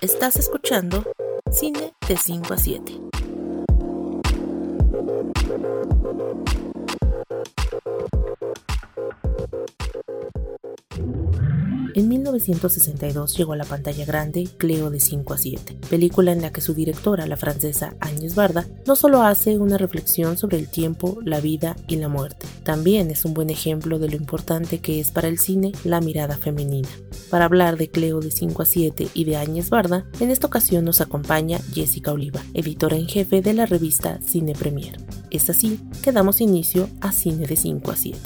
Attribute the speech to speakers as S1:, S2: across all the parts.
S1: Estás escuchando Cine de 5 a 7. En 1962 llegó a la pantalla grande Cleo de 5 a 7, película en la que su directora, la francesa Agnès Barda, no solo hace una reflexión sobre el tiempo, la vida y la muerte, también es un buen ejemplo de lo importante que es para el cine la mirada femenina. Para hablar de Cleo de 5 a 7 y de Áñez Barda, en esta ocasión nos acompaña Jessica Oliva, editora en jefe de la revista Cine Premier. Es así que damos inicio a Cine de 5 a 7.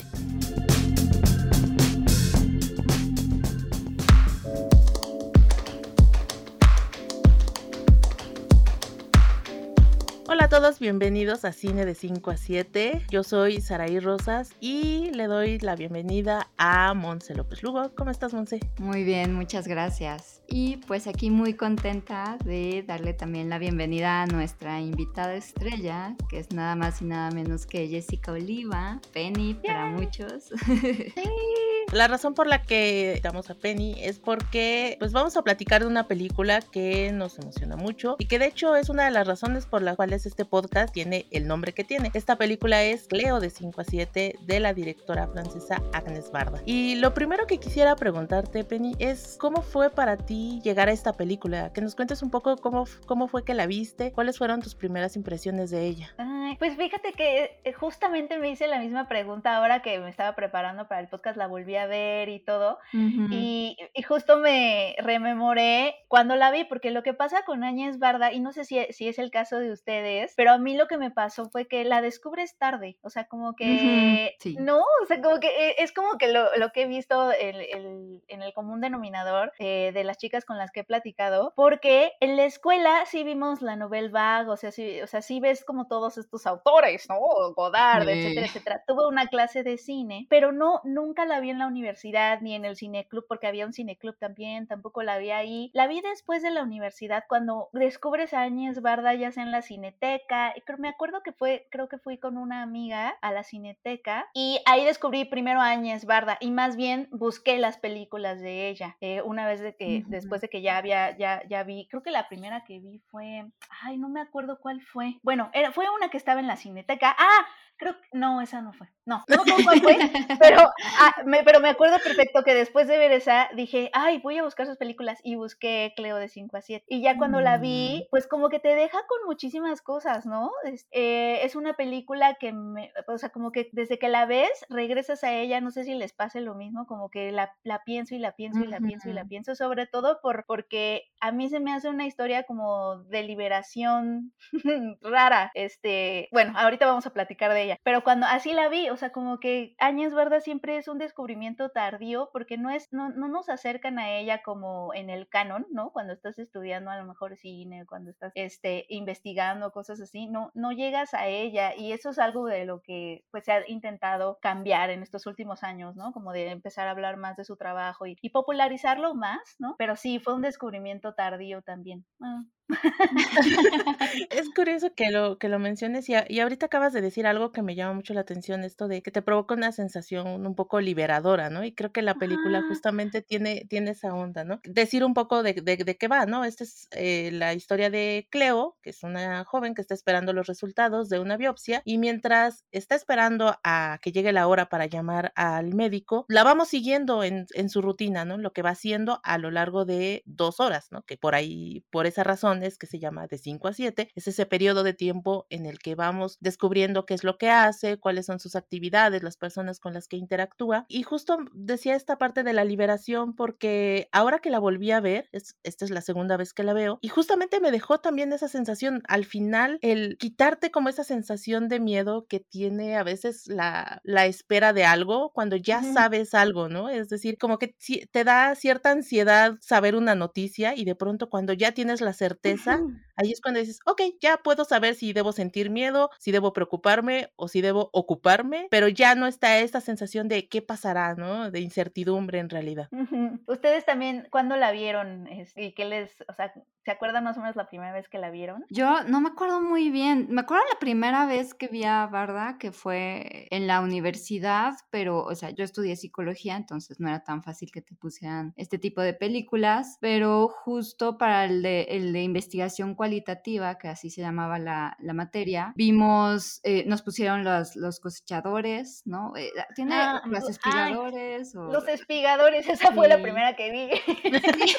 S1: Todos, bienvenidos a Cine de 5 a 7. Yo soy Saraí Rosas y le doy la bienvenida a Monse López Lugo. ¿Cómo estás, Monse?
S2: Muy bien, muchas gracias. Y pues aquí muy contenta de darle también la bienvenida a nuestra invitada estrella, que es nada más y nada menos que Jessica Oliva, Penny para muchos.
S1: Sí. La razón por la que damos a Penny es porque pues vamos a platicar de una película que nos emociona mucho y que de hecho es una de las razones por las cuales este podcast tiene el nombre que tiene. Esta película es Cleo de 5 a 7 de la directora francesa Agnes Barda. Y lo primero que quisiera preguntarte, Penny, es cómo fue para ti llegar a esta película. Que nos cuentes un poco cómo, cómo fue que la viste, cuáles fueron tus primeras impresiones de ella.
S3: Ay, pues fíjate que eh, justamente me hice la misma pregunta ahora que me estaba preparando para el podcast, la volví a ver y todo. y, y, justo me rememoré cuando la vi, porque lo que pasa con Áñez Barda, y no sé si, si es el caso de ustedes, pero a mí lo que me pasó fue que la descubres tarde, o sea, como que, sí. no, o sea, como que eh, es como que lo, lo que he visto el, el, en el común denominador eh, de las chicas con las que he platicado, porque en la escuela sí vimos la novela Vague, o sea, sí, o sea, sí ves como todos estos autores, ¿no? Godard, etcétera, etcétera. Tuve una clase de cine, pero no, nunca la vi en la universidad ni en el cineclub, porque había un cineclub también, tampoco la vi ahí. La vi después de la universidad, cuando descubres a Áñez Barda ya sea en la cineteca, y me acuerdo que fue, creo que fui con una amiga a la cineteca, y ahí descubrí primero a Áñez Barda, y más bien busqué las películas de ella, eh, una vez de que, uh -huh. después de que ya había, ya, ya vi, creo que la primera que vi fue, ay, no me acuerdo cuál fue. Bueno, era, fue una que estaba en la cineteca. Ah, creo que no, esa no fue. No, no cuál fue, pero, ah, me, pero me acuerdo perfecto que después de ver esa dije, ay, voy a buscar sus películas y busqué Cleo de 5 a 7. Y ya cuando mm. la vi, pues como que te deja con muchísimas cosas, ¿no? Es, eh, es una película que, me, o sea, como que desde que la ves, regresas a ella, no sé si les pase lo mismo, como que la, la pienso y la pienso y la pienso y la pienso, sobre todo por, porque a mí se me hace una historia como de liberación rara. Este, bueno, ahorita vamos a platicar de ella, pero cuando así la vi, o sea, como que Áñez Barda siempre es un descubrimiento tardío porque no es, no, no nos acercan a ella como en el canon, ¿no? Cuando estás estudiando a lo mejor cine, cuando estás este, investigando cosas así, no, no llegas a ella y eso es algo de lo que pues se ha intentado cambiar en estos últimos años, ¿no? Como de empezar a hablar más de su trabajo y, y popularizarlo más, ¿no? Pero sí, fue un descubrimiento tardío también. Ah
S1: es curioso que lo, que lo menciones y, a, y, ahorita acabas de decir algo que me llama mucho la atención, esto de que te provoca una sensación un poco liberadora, ¿no? Y creo que la película justamente tiene, tiene esa onda, ¿no? Decir un poco de, de, de qué va, ¿no? Esta es eh, la historia de Cleo, que es una joven que está esperando los resultados de una biopsia y mientras está esperando a que llegue la hora para llamar al médico, la vamos siguiendo en, en su rutina, ¿no? Lo que va haciendo a lo largo de dos horas, ¿no? Que por ahí, por esa razón, que se llama de 5 a 7. Es ese periodo de tiempo en el que vamos descubriendo qué es lo que hace, cuáles son sus actividades, las personas con las que interactúa. Y justo decía esta parte de la liberación porque ahora que la volví a ver, es, esta es la segunda vez que la veo, y justamente me dejó también esa sensación, al final, el quitarte como esa sensación de miedo que tiene a veces la, la espera de algo cuando ya uh -huh. sabes algo, ¿no? Es decir, como que te da cierta ansiedad saber una noticia y de pronto cuando ya tienes la certeza, uh -huh. ahí es cuando dices, ok, ya puedo saber si debo sentir miedo, si debo preocuparme o si debo ocuparme, pero ya no está esta sensación de qué pasará, ¿no? De incertidumbre en realidad.
S3: Uh -huh. Ustedes también, ¿cuándo la vieron? ¿Y qué les, o sea, ¿Se acuerdan más o menos la primera vez que la vieron?
S2: Yo no me acuerdo muy bien. Me acuerdo la primera vez que vi a Barda, que fue en la universidad, pero, o sea, yo estudié psicología, entonces no era tan fácil que te pusieran este tipo de películas, pero justo para el de, el de investigación cualitativa, que así se llamaba la, la materia, vimos, eh, nos pusieron los, los cosechadores, ¿no? Eh, tiene
S3: Ah,
S2: los
S3: ay,
S2: espigadores. o-
S3: Los espigadores, esa fue la primera que vi.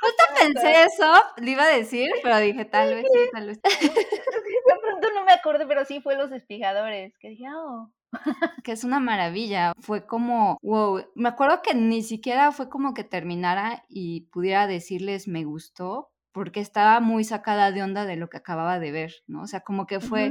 S2: Justo pensé eso, le iba a decir, pero dije tal vez sí, tal vez.
S3: De pronto no me acuerdo, pero sí fue los espigadores. Que dije, oh.
S2: que es una maravilla. Fue como, wow, me acuerdo que ni siquiera fue como que terminara y pudiera decirles me gustó, porque estaba muy sacada de onda de lo que acababa de ver, ¿no? O sea, como que fue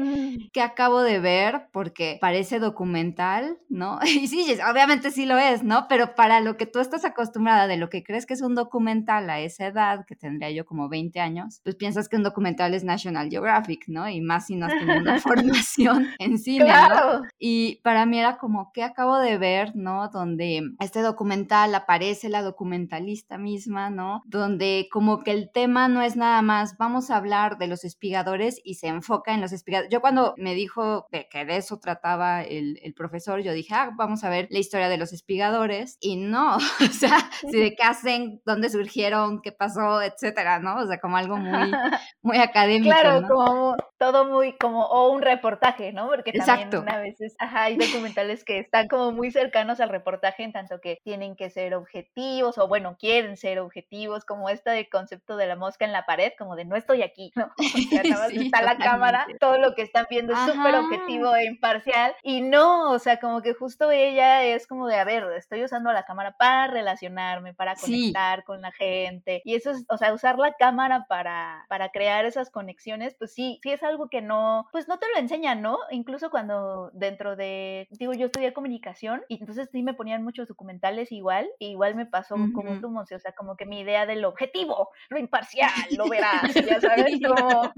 S2: que acabo de ver porque parece documental, ¿no? Y sí, obviamente sí lo es, ¿no? Pero para lo que tú estás acostumbrada de lo que crees que es un documental a esa edad, que tendría yo como 20 años, pues piensas que un documental es National Geographic, ¿no? Y más si no has tenido una formación en cine, ¿no?
S3: Claro.
S2: Y para mí era como, ¿qué acabo de ver, no? Donde este documental aparece la documentalista misma, ¿no? Donde como que el tema no es nada más, vamos a hablar de los espigadores y se enfoca en los espigadores. Yo cuando me dijo de que de eso trataba el, el profesor, yo dije, ah, vamos a ver la historia de los espigadores. Y no, o sea, si de qué hacen, dónde surgieron, qué pasó, etcétera, ¿no? O sea, como algo muy, muy académico,
S3: Claro,
S2: ¿no?
S3: como todo muy como, o un reportaje, ¿no? Porque
S2: Exacto.
S3: también a veces, ajá, hay documentales que están como muy cercanos al reportaje, en tanto que tienen que ser objetivos, o bueno, quieren ser objetivos, como este concepto de la mosca en la pared, como de no estoy aquí, ¿no? O sea, nada más
S2: Sí,
S3: está la cámara, todo lo que están viendo es súper objetivo e imparcial, y no, o sea, como que justo ella es como de, a ver, estoy usando la cámara para relacionarme, para
S2: Sí.
S3: conectar con la gente, y eso es, o sea, usar la cámara para, para crear esas conexiones, pues sí, sí es algo que no, pues no te lo enseñan, ¿no? Incluso cuando dentro de, digo, yo estudié comunicación, y entonces sí me ponían muchos documentales igual, y igual me pasó como
S2: Ujú.
S3: tú, Monse, o sea, como que mi idea del objetivo, lo imparcial, lo verás, ya sabes, como...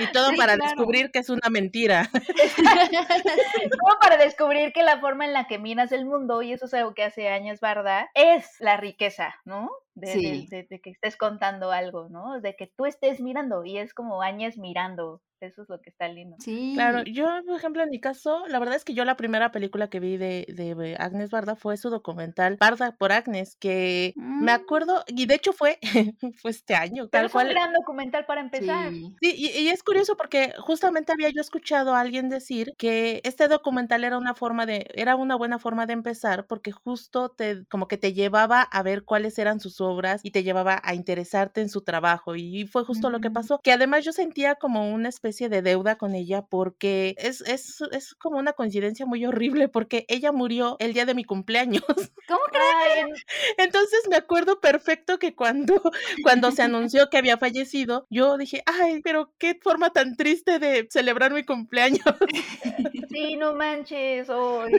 S1: Y todo
S2: Sí,
S1: para
S2: claro.
S1: descubrir que es una mentira.
S3: como para descubrir que la forma en la que miras el mundo, y eso es algo que hace años Barda, es la riqueza, ¿no? De, de-
S2: Sí.
S3: de- de que estés contando algo, ¿no? De que tú estés mirando, y es como años mirando, eso es lo que está lindo.
S2: Sí.
S1: Claro, yo, por ejemplo, en mi caso, la verdad es que yo la primera película que vi de, de Agnes Barda fue su documental Barda por Agnes, que me
S2: Mm.
S1: acuerdo, y de hecho fue, fue este año,
S3: Pero
S1: tal
S3: es un
S1: cual.
S3: gran documental para empezar.
S2: Sí.
S1: Sí, y, y es curioso porque justamente había yo escuchado a alguien decir que este documental era una forma de, era una buena forma de empezar porque justo te, como que te llevaba a ver cuáles eran sus obras y te llevaba a interesarte en su trabajo y fue justo lo que pasó, que además yo sentía como una especie de deuda con ella porque es, es, es como una coincidencia muy horrible porque ella murió el día de mi cumpleaños.
S2: ¿Cómo crees?
S1: Entonces me acuerdo perfecto que cuando, cuando se anunció que había fallecido, yo dije, ay, pero qué forma tan triste de celebrar mi cumpleaños.
S3: sí, no manches, hoy.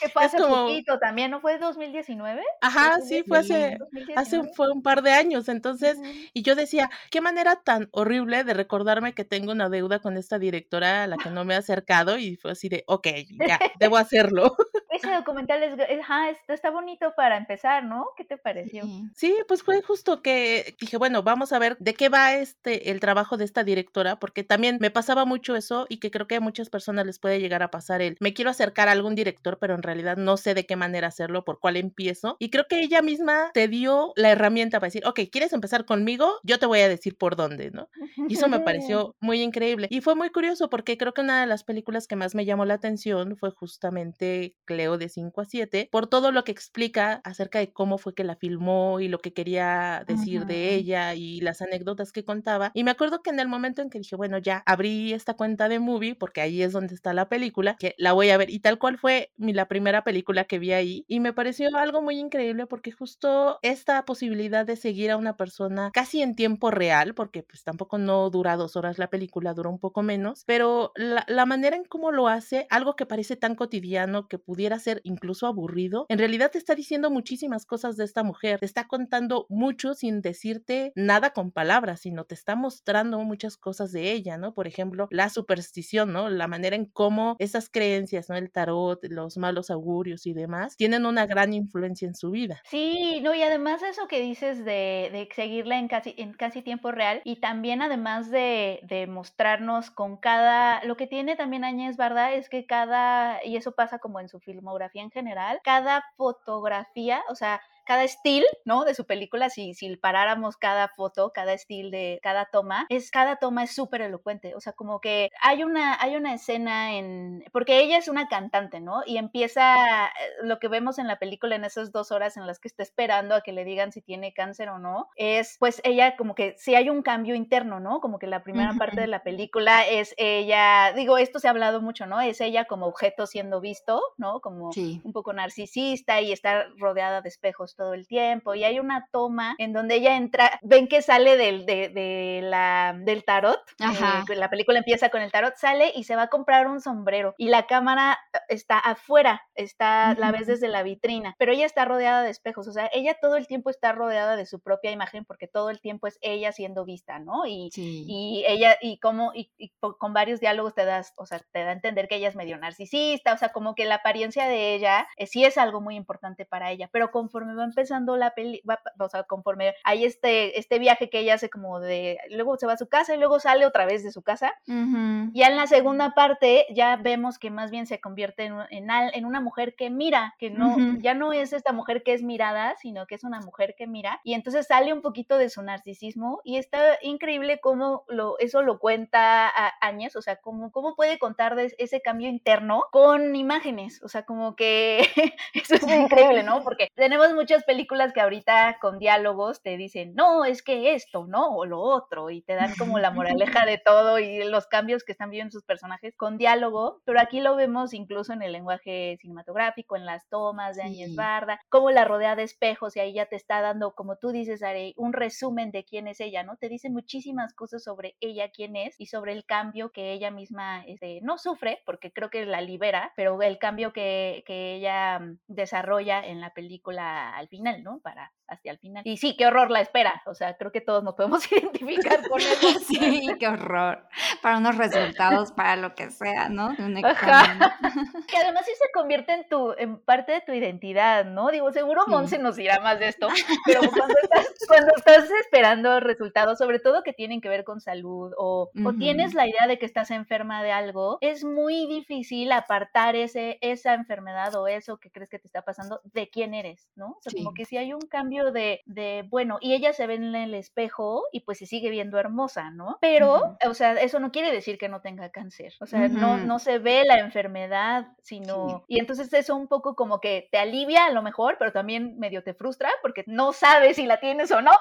S3: Que fue hace
S1: como-
S3: poquito también, ¿no fue 2019?
S1: Ajá, sí, fue hace,
S3: 2019.
S1: Hace fue un par de años. Entonces, y yo decía, qué manera tan horrible de recordarme que tengo una deuda con esta directora a la que no me he acercado y fue así de, ok, ya, debo hacerlo.
S3: Ese documental es, es- ajá, está bonito para empezar, ¿no? ¿Qué te pareció?
S2: Sí.
S1: Sí, pues fue justo que dije, bueno, vamos a ver de qué va este el trabajo de esta directora, porque también me pasaba mucho eso y que creo que a muchas personas les puede llegar a pasar el me quiero acercar a algún director, pero en realidad no sé de qué manera hacerlo, por cuál empiezo. Y creo que ella misma te dio la herramienta para decir, ok, ¿quieres empezar conmigo? Yo te voy a decir por dónde, ¿no? Y eso me pareció muy increíble. Y fue muy curioso porque creo que una de las películas que más me llamó la atención fue justamente Cleo de 5 a 7, por todo lo que explica acerca de cómo fue que la filmó y lo que quería decir de ella y las anécdotas que contaba. Y me acuerdo que en el momento en que dije, bueno, ya abrí esta cuenta de movie, porque ahí es donde está la película, que la voy a ver. Y tal cual fue mi, la primera película que vi ahí. Y me pareció algo muy increíble porque justo esta posibilidad de seguir a una persona casi en tiempo real, porque pues tampoco no dura dos horas la película, dura un poco menos, pero la, la manera en cómo lo hace, algo que parece tan cotidiano que pudiera ser incluso aburrido, en realidad te está diciendo muchísimas cosas de esta mujer, te está contando mucho sin decirte nada con palabras, sino te está mostrando muchas cosas de ella, ¿no? Por ejemplo, la superstición, ¿no? La manera en cómo esas creencias, ¿no? El tarot, los malos augurios y demás, tienen una gran influencia en su vida.
S3: Sí, no, y además es eso que dices de, de, seguirla en casi, en casi tiempo real y también además de, de mostrarnos con cada, lo que tiene también Áñez Barda es que cada, y eso pasa como en su filmografía en general, cada fotografía, o sea, cada estilo, ¿no? De su película, si, si paráramos cada foto, cada estilo de cada toma, es cada toma es súper elocuente. O sea, como que hay una, hay una escena en. Porque ella es una cantante, ¿no? Y empieza eh, lo que vemos en la película en esas dos horas en las que está esperando a que le digan si tiene cáncer o no, es pues ella como que si hay un cambio interno, ¿no? Como que la primera parte de la película es ella, digo, esto se ha hablado mucho, ¿no? Es ella como objeto siendo visto, ¿no? Como un poco narcisista y está rodeada de espejos todo el tiempo y hay una toma en donde ella entra, ven que sale del, de, la, del tarot, eh, la película empieza con el tarot, sale y se va a comprar un sombrero y la cámara eh, está afuera, está, la ves desde la vitrina, pero ella está rodeada de espejos, o sea, ella todo el tiempo está rodeada de su propia imagen porque todo el tiempo es ella siendo vista, ¿no? Y, y ella, y como, y, con varios diálogos te das, o sea, te da a entender que ella es medio narcisista, o sea, como que la apariencia de ella eh, sí es algo muy importante para ella, pero conforme va empezando la peli, o sea, conforme hay este, este viaje que ella hace como de, luego se va a su casa y luego sale otra vez de su casa, ya en la segunda parte ya vemos que más bien se convierte en, en, una mujer que mira, que no, ya no es esta mujer que es mirada, sino que es una mujer que mira, y entonces sale un poquito de su narcisismo y está increíble cómo lo, eso lo cuenta a Áñez, o sea, cómo, cómo puede contar de ese cambio interno con imágenes, o sea, como que eso es increíble, ¿no? Porque tenemos muchas películas que ahorita con diálogos te dicen, no, es que esto, ¿no? O lo otro, y te dan como la moraleja de todo y los cambios que están viendo sus personajes con diálogo, pero aquí lo vemos incluso en el lenguaje cinematográfico, en las tomas de Áñez Barda, como la rodea de espejos y ahí ya te está dando, como tú dices, Are, un resumen de quién es ella, ¿no? Te dice muchísimas cosas sobre ella, quién es y sobre el cambio que ella misma este, no sufre, porque creo que la libera, pero el cambio que, que ella mm, desarrolla en la película al final, ¿no? Para hasta el final. Y sí, qué horror la espera. O sea, creo que todos nos podemos identificar con eso.
S2: sí, qué horror. Para unos resultados, para lo que sea, ¿no? Un
S3: que además sí se convierte en tu, en parte de tu identidad, ¿no? Digo, seguro Monse nos dirá más de esto, pero cuando estás, cuando estás esperando resultados, sobre todo que tienen que ver con salud, o, o tienes la idea de que estás enferma de algo, es muy difícil apartar ese, esa enfermedad o eso que crees que te está pasando de quién eres, ¿no? Como que si hay un cambio de, de, bueno, y ella se ve en el espejo y pues se sigue viendo hermosa, ¿no? Pero, o sea, eso no quiere decir que no tenga cáncer, o sea, no, no se ve la enfermedad, sino, y entonces eso un poco como que te alivia a lo mejor, pero también medio te frustra porque no sabes si la tienes o no,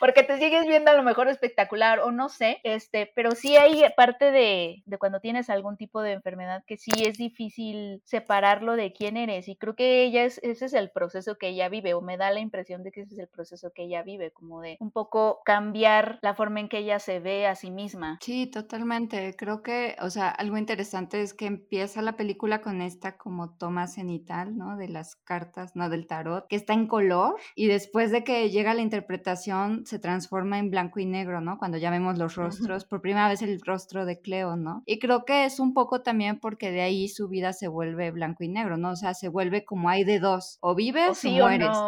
S3: porque te sigues viendo a lo mejor espectacular o no sé, este, pero sí hay parte de, de cuando tienes algún tipo de enfermedad que sí es difícil separarlo de quién eres y creo que ella es, ese es el proceso que ella vive o me da la impresión de que ese es el proceso que ella vive, como de un poco cambiar la forma en que ella se ve a sí misma.
S2: Sí, totalmente. Creo que, o sea, algo interesante es que empieza la película con esta como toma cenital, ¿no? De las cartas, no del tarot, que está en color y después de que llega la interpretación se transforma en blanco y negro, ¿no? Cuando ya vemos los rostros, por primera vez el rostro de Cleo, ¿no? Y creo que es un poco también porque de ahí su vida se vuelve blanco y negro, ¿no? O sea, se vuelve como hay de dos, o vives o, mueres, ¿no?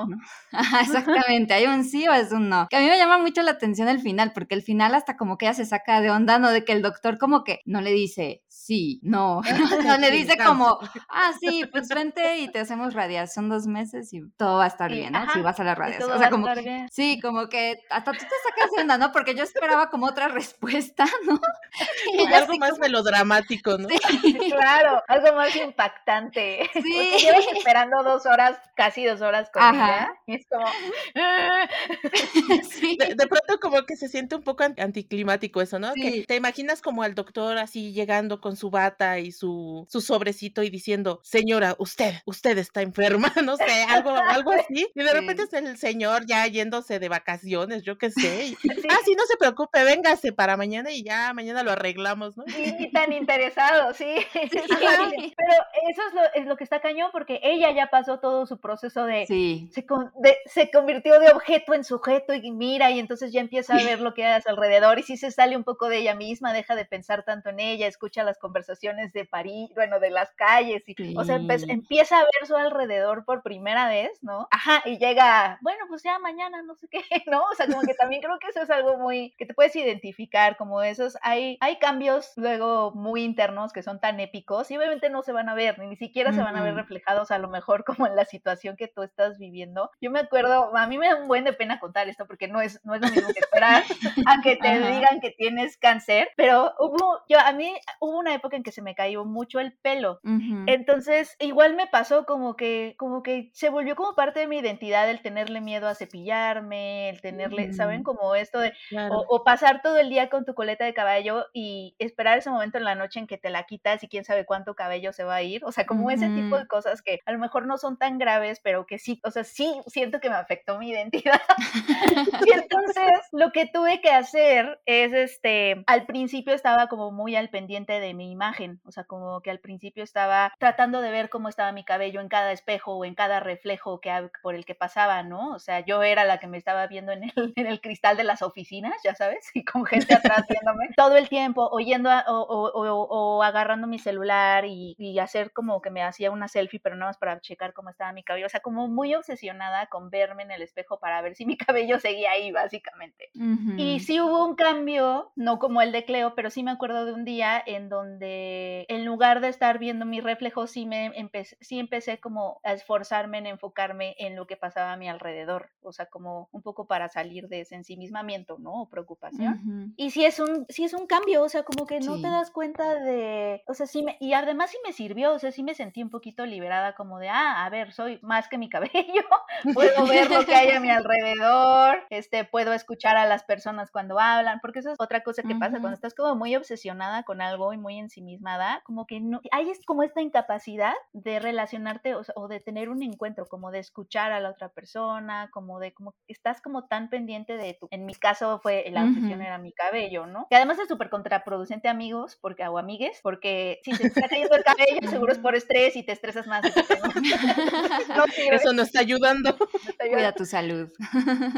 S2: exactamente, hay un sí o es un no. Que a mí me llama mucho la atención el final, porque el final hasta como que ella se saca de onda, ¿no? De que el doctor como que no le dice sí, no, no le dice como, ah, sí, pues vente y te hacemos radiación dos meses y todo va a estar bien, ¿no? si vas a la radiación. O sea, como sí, como que hasta tú te sacas de onda, ¿no? Porque yo esperaba como otra respuesta, ¿no?
S1: Y algo más melodramático, ¿no?
S3: Sí, claro, algo más impactante. Sí. llevas esperando dos horas, casi dos horas con y es como...
S1: sí. de, pronto como que se siente un poco anticlimático eso, ¿no? Que te imaginas como al doctor así llegando con su bata y su, su sobrecito y diciendo, señora, usted, usted está enferma, no sé, algo, algo así. Y de repente es el señor ya yéndose de vacaciones, yo qué sé. Ah, sí, no se preocupe, véngase para mañana y ya mañana lo arreglamos, ¿no?
S3: Sí, ni tan interesado, sí. Pero eso es lo, es lo, que está cañón porque ella ya pasó todo su proceso de, se, de, se convirtió de objeto en sujeto y mira y entonces ya empieza a ver lo que hay a su alrededor y si se sale un poco de ella misma, deja de pensar tanto en ella, escucha las conversaciones de París, bueno, de las calles, y, o sea, empieza a ver su alrededor por primera vez, ¿no? Ajá, y llega, bueno, pues ya mañana, no sé qué, ¿no? O sea, como que también creo que eso es algo muy, que te puedes identificar, como esos, hay, hay cambios luego muy internos que son tan épicos y obviamente no se van a ver, ni siquiera se van a ver reflejados a lo mejor como en la situación que tú estás viviendo. Yo me acuerdo, a mí me da un buen de pena contar esto porque no es, no es lo mismo que esperar a que te digan que tienes cáncer, pero hubo, yo, a mí hubo una época en que se me cayó mucho el pelo. Entonces, igual me pasó como que, como que se volvió como parte de mi identidad el tenerle miedo a cepillarme, el tenerle, ¿saben? Como esto de, o, pasar todo el día con tu coleta de cabello y esperar ese momento en la noche en que te la quitas y quién sabe cuánto cabello se va a ir. O sea, como ese tipo de cosas que a lo mejor no son tan graves, pero que sí, o sea, sí siento que me afectó mi identidad. y entonces lo que tuve que hacer es, este, al principio estaba como muy al pendiente de mi imagen, o sea, como que al principio estaba tratando de ver cómo estaba mi cabello en cada espejo o en cada reflejo que, por el que pasaba, ¿no? O sea, yo era la que me estaba viendo en el, en el cristal de las oficinas, ya sabes, y con gente atrás viéndome todo el tiempo, oyendo o, agarrando mi celular y, hacer como que me hacía una selfie, pero nada más para checar cómo estaba mi cabello, o sea, como muy obsesionada con verme en el espejo para ver si mi cabello seguía ahí, básicamente. Y sí hubo un cambio, no como el de Cleo, pero sí me acuerdo de un día en donde en lugar de estar viendo mi reflejo, sí, me empecé, sí empecé como a esforzarme en enfocarme en lo que pasaba a mi alrededor, o sea, como un poco para salir de ese ensimismamiento, ¿no? O preocupación. Y sí es un, sí es un cambio, o sea, como que no te das cuenta de, o sea, sí me, y además sí me sirvió, o sea, sí me sentí un poquito liberada como de, ah, a ver, soy más que mi cabello, puedo ver lo que hay a mi alrededor, este, puedo escuchar a las personas cuando hablan, porque eso es otra cosa que pasa cuando estás como muy obsesionada con algo y muy ensimismada, como que no, hay es como esta incapacidad de relacionarte o, de tener un encuentro, como de escuchar a la otra persona, como de, como estás como tan pendiente de tu, en mi caso fue, la obsesión era mi cabello, ¿no? Que además es súper contraproducente amigos, porque, o amigues, porque si se está cayendo el cabello, seguro es por estrés y te estresas más.
S1: Eso no ayudando.
S2: Cuida tu salud.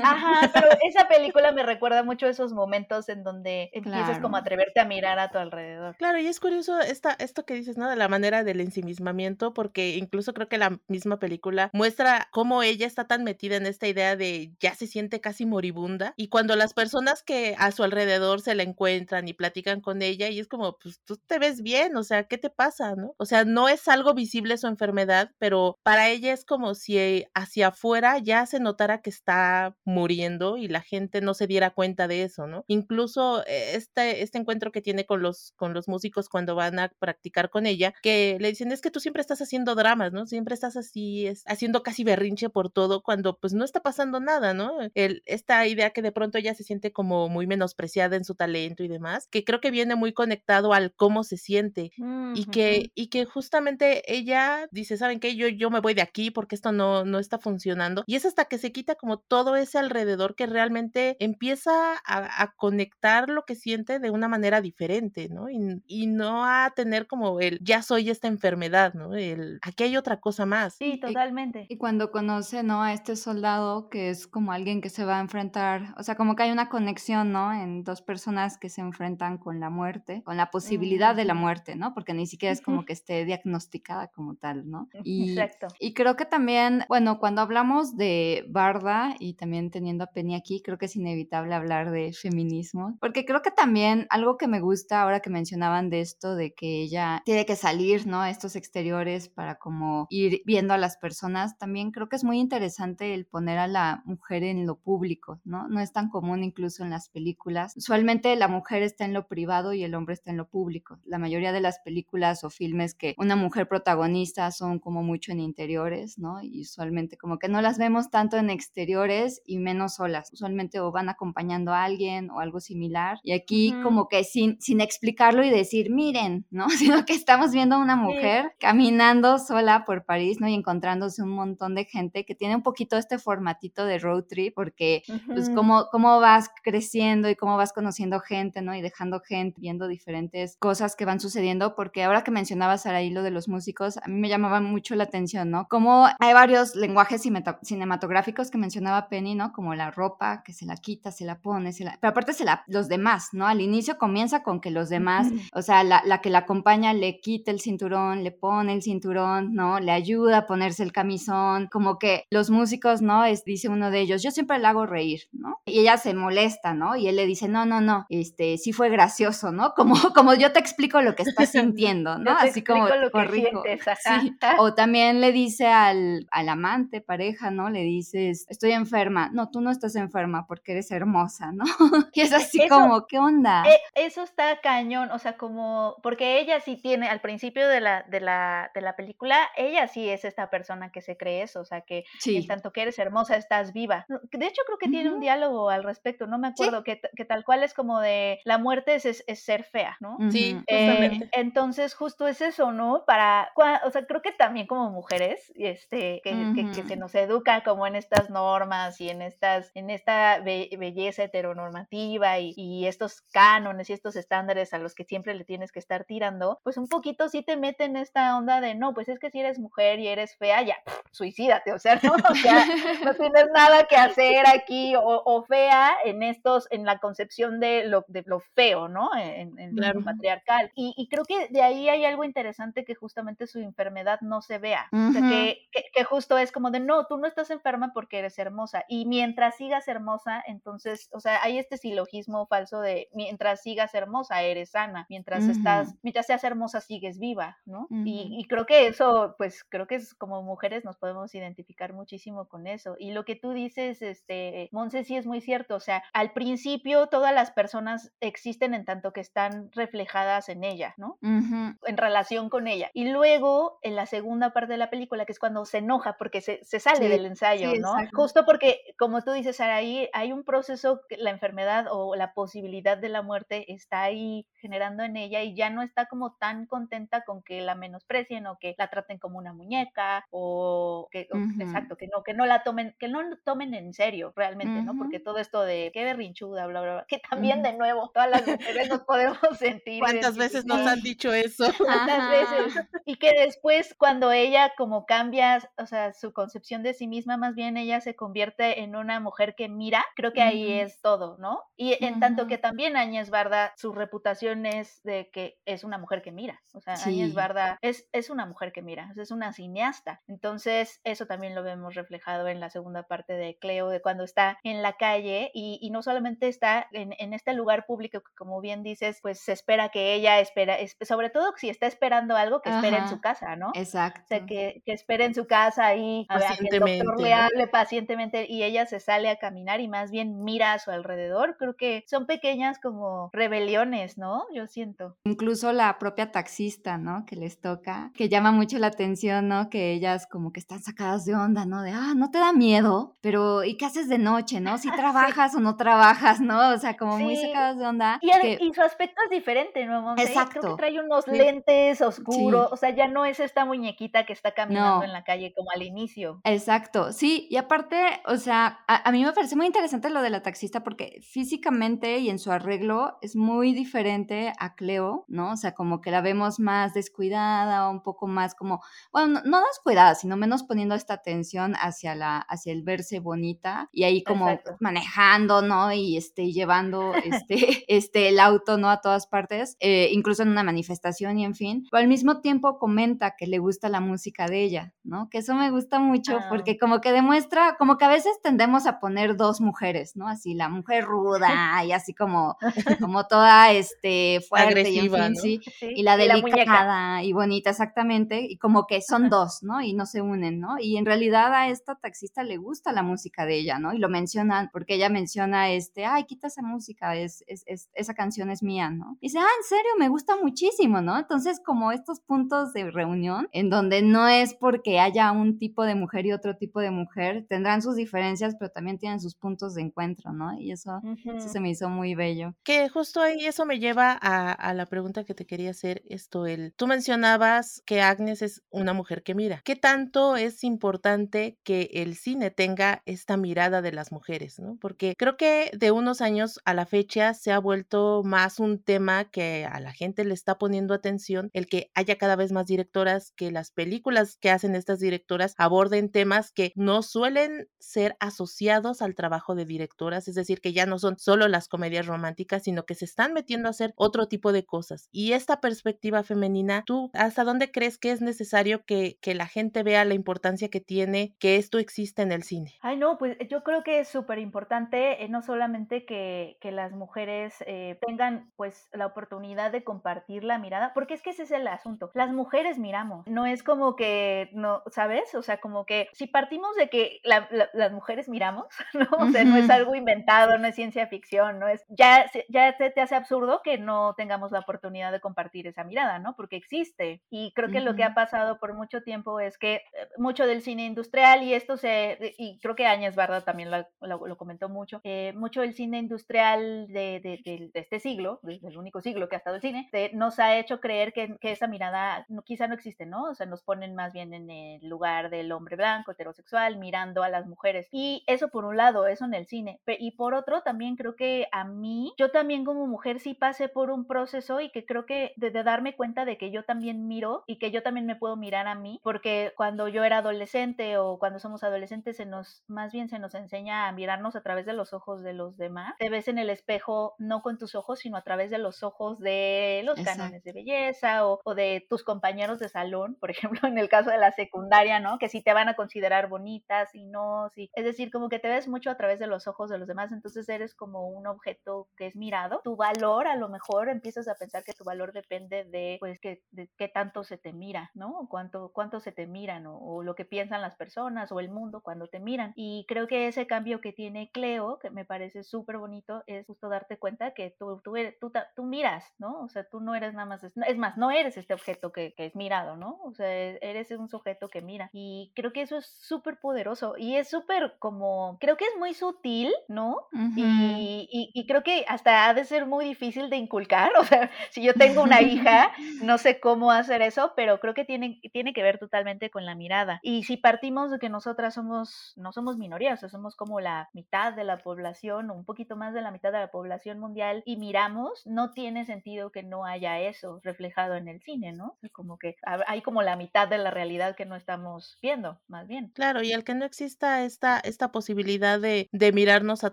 S3: Ajá, pero esa película me recuerda mucho esos momentos en donde empiezas como a atreverte a mirar a tu alrededor.
S1: Claro, y es curioso esta, esto que dices, ¿no? De la manera del ensimismamiento, porque incluso creo que la misma película muestra cómo ella está tan metida en esta idea de ya se siente casi moribunda y cuando las personas que a su alrededor se la encuentran y platican con ella y es como, pues tú te ves bien, o sea, ¿qué te pasa, no? O sea, no es algo visible su enfermedad, pero para ella es como si hacia afuera ya se notara que está muriendo y la gente no se diera cuenta de eso, ¿no? Incluso eh, este, este encuentro que tiene con los, con los músicos cuando van a practicar con ella, que le dicen, es que tú siempre estás haciendo dramas, ¿no? Siempre estás así, es, haciendo casi berrinche por todo cuando pues no está pasando nada, ¿no? El, esta idea que de pronto ella se siente como muy menospreciada en su talento y demás, que creo que viene muy conectado al cómo se siente y, que, y que justamente ella dice, ¿saben qué? Yo, yo me voy de aquí porque esto no, no está funcionando. Y es hasta que se quita como todo ese alrededor que realmente empieza a, conectar lo que siente de una manera diferente, ¿no? Y, y, no a tener como el, ya soy esta enfermedad, ¿no? El, aquí hay otra cosa más.
S3: Sí, totalmente.
S2: Y, cuando conoce, ¿no? A este soldado que es como alguien que se va a enfrentar, o sea, como que hay una conexión, ¿no? En dos personas que se enfrentan con la muerte, con la posibilidad de la muerte, ¿no? Porque ni siquiera es como que esté diagnosticada como tal, ¿no? Y, Exacto. Y creo que también, bueno, cuando hablamos de Barda y también teniendo a Penny aquí, creo que es inevitable hablar de feminismo, porque creo que también algo que me gusta ahora que mencionaban de esto, de que ella tiene que salir, ¿no? A estos exteriores para como ir viendo a las personas, también creo que es muy interesante el poner a la mujer en lo público, ¿no? No es tan común incluso en las películas. Usualmente la mujer está en lo privado y el hombre está en lo público. La mayoría de las películas o filmes que una mujer protagonista son como mucho en interiores, ¿no? Y usualmente como que no las vemos tanto en exteriores y menos solas. Usualmente o van acompañando a alguien o algo similar. Y aquí como que sin, sin explicarlo y decir, miren, ¿no? Sino que estamos viendo a una mujer caminando sola por París, ¿no? Y encontrándose un montón de gente que tiene un poquito este formatito de road trip, porque pues cómo, cómo vas creciendo y cómo vas conociendo gente, ¿no? Y dejando gente, viendo diferentes cosas que van sucediendo, porque ahora que mencionabas ahí lo de los músicos, a mí me llamaba mucho la atención, ¿no? Como hay varios lenguajes cinematográficos que mencionaba Penny, ¿no? Como la ropa, que se la quita, se la pone, se la... pero aparte se la, los demás, ¿no? Al inicio comienza con que los demás, o sea, la, la, que la acompaña le quita el cinturón, le pone el cinturón, ¿no? Le ayuda a ponerse el camisón, como que los músicos, ¿no? Es, dice uno de ellos, yo siempre le hago reír, ¿no? Y ella se molesta, ¿no? Y él le dice, no, no, no, este, sí fue gracioso, ¿no? Como, como yo te explico lo que estás sintiendo, ¿no?
S3: Así como lo corrijo. sí.
S2: O también le dice al, al amante, pareja, ¿no? Le dices, estoy enferma. No, tú no estás enferma porque eres hermosa, ¿no? y es así como, ¿qué onda?
S3: Eh, eso está cañón, o sea, como, porque ella sí tiene, al principio de la, de la, de la película, ella sí es esta persona que se cree eso, o sea, que en tanto que eres hermosa, estás viva. De hecho, creo que tiene un diálogo al respecto, no me acuerdo, que, que, tal cual es como de, la muerte es, es, ser fea, ¿no?
S1: Sí,
S3: eh, entonces, justo es eso, ¿no? Para, o sea, creo que también como mujeres, este, que, que, se nos educa como en estas normas y en estas, en esta belleza heteronormativa y, y estos cánones y estos estándares a los que siempre le tienes que estar tirando, pues un poquito sí te meten esta onda de, no, pues es que si eres mujer y eres fea, ya, suicídate, o sea, ¿no? O sea, no tienes nada que hacer aquí, o, fea en estos, en la concepción de lo, de lo feo, ¿no? En, en lo patriarcal. Y, creo que de ahí hay algo interesante que justamente su enfermedad no se vea. O sea, que, que, justo es como de, no, tú no estás enferma porque eres hermosa. Y mientras sigas hermosa, entonces, o sea, hay este silogismo falso de, mientras sigas hermosa, eres sana. Mientras estás, mientras seas hermosa, sigues viva, ¿no? y, y creo que eso, pues, creo que es como mujeres nos podemos identificar muchísimo con eso. Y lo que tú dices, este, Monse, sí es muy cierto. O sea, al principio todas las personas existen en tanto que están reflejadas en ella, ¿no? En relación con ella. Y luego, en la segunda parte de la película, que es cuando se enoja porque se, se sale del ensayo, ¿no? Justo porque, como tú dices, ahí hay un proceso, que la enfermedad o la posibilidad de la muerte está ahí generando en ella y ya no está como tan contenta con que la menosprecien o que la traten como una muñeca o que, exacto, que no, que no la tomen, que no tomen en serio realmente, ¿no? Porque todo esto de qué berrinchuda, bla, bla, bla, que también de nuevo todas las mujeres nos podemos sentir.
S1: ¿Cuántas veces nos han dicho eso?
S3: ¿Cuántas veces? Y que después cuando ella como cambia, o sea, su concepción de sí misma, más bien ella se convierte en una mujer que mira, creo que ahí es todo, ¿no? Y en tanto que también Áñez Barda, su reputación es de que es una mujer que mira, o sea, Áñez Barda es, es una mujer que mira, es una cineasta. Entonces, eso también lo vemos reflejado en la segunda parte de Cleo, de cuando está en la calle y, no solamente está en, este lugar público, que como bien dices, pues se espera que ella espera, sobre todo si está esperando algo, que espere en su casa, ¿no?
S2: Exacto.
S3: O sea, que, que espere en su casa ahí, a ver, el doctor le hable pacientemente y ella se sale a caminar y más bien mira a su alrededor. Creo que son pequeñas como rebeliones, ¿no? Yo siento.
S2: Incluso la propia taxista, ¿no? Que les toca, que llama mucho la atención, ¿no? Que ellas como que están sacadas de onda, ¿no? De, ah, no te da miedo, pero ¿y qué haces de noche, no? Si trabajas o no trabajas, ¿no? O sea, como muy sacadas de onda.
S3: Y, su aspecto es diferente, ¿no? Exacto. Creo que trae unos lentes oscuros, o sea, ya no es esta muñequita que está caminando en la calle como al inicio.
S2: Exacto, sí, y aparte, o sea, a, a mí me parece muy interesante lo de la taxista porque físicamente y en su arreglo es muy diferente a Cleo, ¿no? O sea, como que la vemos más descuidada, un poco más como, bueno, no, descuidada, sino menos poniendo esta atención hacia la, hacia el verse bonita y ahí como manejando, ¿no? Y este, llevando este, este, el auto, ¿no? A todas partes, eh, incluso en una manifestación y en fin. Pero al mismo tiempo comenta que le gusta la música de ella, ¿no? Que eso me gusta mucho ah. porque como que demuestra, como que a veces tendemos a poner dos mujeres, ¿no? Así la mujer ruda y así como, como toda, este, fuerte y, sí, y la delicada y bonita, exactamente, y como que son dos, ¿no? Y no se unen, ¿no? Y en realidad a esta taxista le gusta la música de ella, ¿no? Y lo mencionan, porque ella menciona, este, ay, quita esa música, es, es, esa canción es mía, ¿no? Y dice, ah, en serio, me gusta muchísimo, ¿no? Entonces, como estos puntos de reunión, en donde no es porque haya un tipo de mujer y otro tipo de mujer, tendrán sus diferencias, pero también tienen sus puntos de encuentro, ¿no? Y eso, se me hizo muy bello.
S1: Que justo ahí eso me lleva a, a la pregunta que te quería hacer, esto, el, tú mencionabas que Agnes es una mujer que mira. ¿Qué tanto es importante que el cine tenga esta mirada de las mujeres, ¿no? Porque creo que de unos años a la fecha se ha vuelto más un tema que a la gente le está poniendo atención, el que haya cada vez más directoras, que las películas que hacen estas directoras aborden temas que no suelen ser asociados al trabajo de directoras, es decir, que ya no son solo las comedias románticas, sino que se están metiendo a hacer otro tipo de cosas. Y esta perspectiva femenina, ¿tú hasta dónde crees que es necesario que, que la gente vea la importancia que tiene que esto existe en el cine?
S3: Ay, no, pues yo creo que es súper importante, eh, no solamente que, que las mujeres eh, tengan pues la oportunidad de compartir la mirada, porque es que ese es el asunto. Las mujeres miramos, no es como que, no, ¿sabes? O sea, como que si partimos de que las mujeres miramos, ¿no? O sea, no es algo inventado, no es ciencia ficción, no es, ya, ya te, te, hace absurdo que no tengamos la oportunidad de compartir esa mirada, ¿no? Porque existe. Y creo que lo que ha pasado por mucho tiempo es que eh, mucho del cine industrial, y esto se, y creo que Áñez Barda también lo, lo, comentó mucho, eh, mucho del cine industrial de, de, de, este siglo, del único siglo que ha estado el cine, nos ha hecho creer que, que esa mirada no, quizá no existe, ¿no? O sea, nos ponen más bien en el lugar del hombre blanco, heterosexual, mirando a las mujeres. Y eso por un lado, eso en el cine. Y por otro, también creo que a mí, yo también como mujer sí pasé por un proceso y que creo que de, darme cuenta de que yo también miro y que yo también me puedo mirar a mí, porque cuando yo era adolescente o cuando somos adolescentes, se nos, más bien se nos enseña a mirarnos a través de los ojos de los demás. Te ves en el espejo no con tus ojos, sino a través de los ojos de los cánones de belleza o, o de tus compañeros de salón, por ejemplo, en el caso de la secundaria, ¿no? Que si te van a considerar bonitas y no, sí. Es decir, como que te ves mucho a través de los ojos de los demás, entonces eres como un objeto que es mirado. Tu valor, a lo mejor empiezas a pensar que tu valor depende de, pues, que, de qué tanto se te mira, ¿no? Cuánto, cuánto se te miran o, o lo que piensan las personas o el mundo cuando te miran. Y creo que ese cambio que tiene Cleo, que me parece súper bonito, es justo darte cuenta que tú, tú, eres, tú, tú, miras, ¿no? O sea, tú no eres nada más, es más, no eres este objeto que, que es mirado, ¿no? O sea, eres un sujeto que mira. Y creo que eso es súper poderoso y es súper como, creo que es muy sutil, ¿no? y, y, creo que hasta ha de ser muy difícil de inculcar. O sea, si yo tengo una hija, no sé cómo hacer eso, pero creo que tiene, tiene que ver totalmente con la mirada. Y si partimos de que nosotras somos, no somos minorías, o sea, somos como la mitad de la población, o un poquito más de la mitad de la población mundial, y miramos, no tiene sentido que no haya eso reflejado en el cine, ¿no? Como que hay como la mitad de la realidad que no estamos viendo, más bien.
S1: Claro, y el que no exista esta, esta posibilidad de, de mirarnos a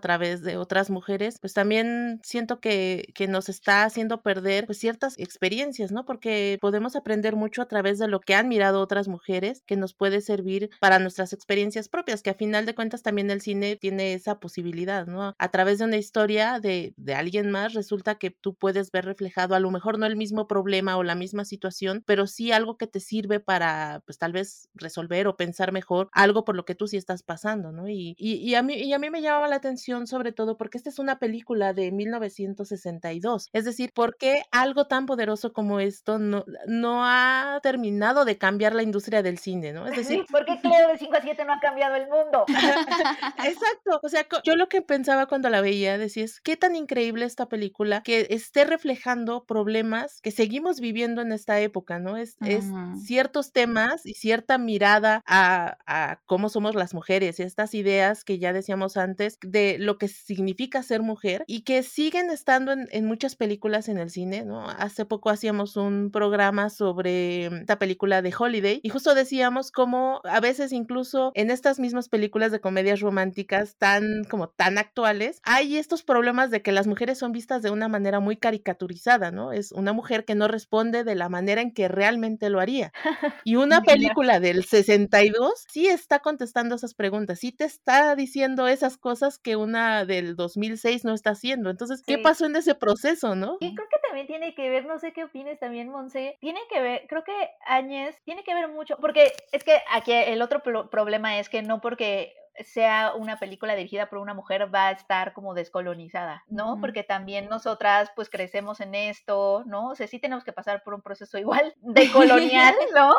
S1: través de otras mujeres, pues también siento que, que nos está haciendo perder pues, ciertas experiencias, ¿no? Porque podemos aprender mucho a través de lo que han mirado otras mujeres, que nos puede servir para nuestras experiencias propias, que a final de cuentas también el cine tiene esa posibilidad, ¿no? A través de una historia de, de alguien más, resulta que tú puedes ver reflejado a lo mejor no el mismo problema o la misma situación, pero sí algo que te sirve para, pues tal vez resolver o pensar mejor algo por lo que tú sí estás pasando, ¿no? Y, y, a, mí, y a mí me llamaba la atención sobre todo porque esta es una película de 1962, es decir, ¿por qué algo tan poderoso como esto no, no ha terminado de cambiar la industria del cine, ¿no? Es decir,
S3: ¿por qué Cleo de 5 a 7 no ha cambiado el mundo?
S1: Exacto, o sea, yo lo que pensaba cuando la veía, decía, es qué tan increíble esta película que esté reflejando problemas que seguimos viviendo en esta época, ¿no? Es, es ciertos temas y cierta mirada a, a, cómo somos las mujeres y estas ideas que ya decíamos antes de lo que significa ser mujer y que siguen estando en, en muchas películas en el cine, ¿no? Hace poco hacíamos un programa sobre esta película de Holiday y justo decíamos cómo a veces incluso en estas mismas películas de comedias románticas tan como tan actuales hay estos problemas de que las mujeres son vistas de una manera muy caricaturizada, ¿no? Es una mujer que no responde de la manera en que realmente lo haría. Y una película del 62 sí está contestando esas preguntas, sí te está diciendo esas cosas que una del 2006 no está haciendo. Entonces, ¿qué pasó en ese proceso, no?
S3: Y creo que también tiene que ver, no sé qué opines también, Monse, tiene que ver, creo que Áñez tiene que ver mucho, porque es que aquí el otro problema es que no porque sea una película dirigida por una mujer va a estar como descolonizada, ¿no? Porque también nosotras pues crecemos en esto, ¿no? O sea, sí tenemos que pasar por un proceso igual de colonial, ¿no?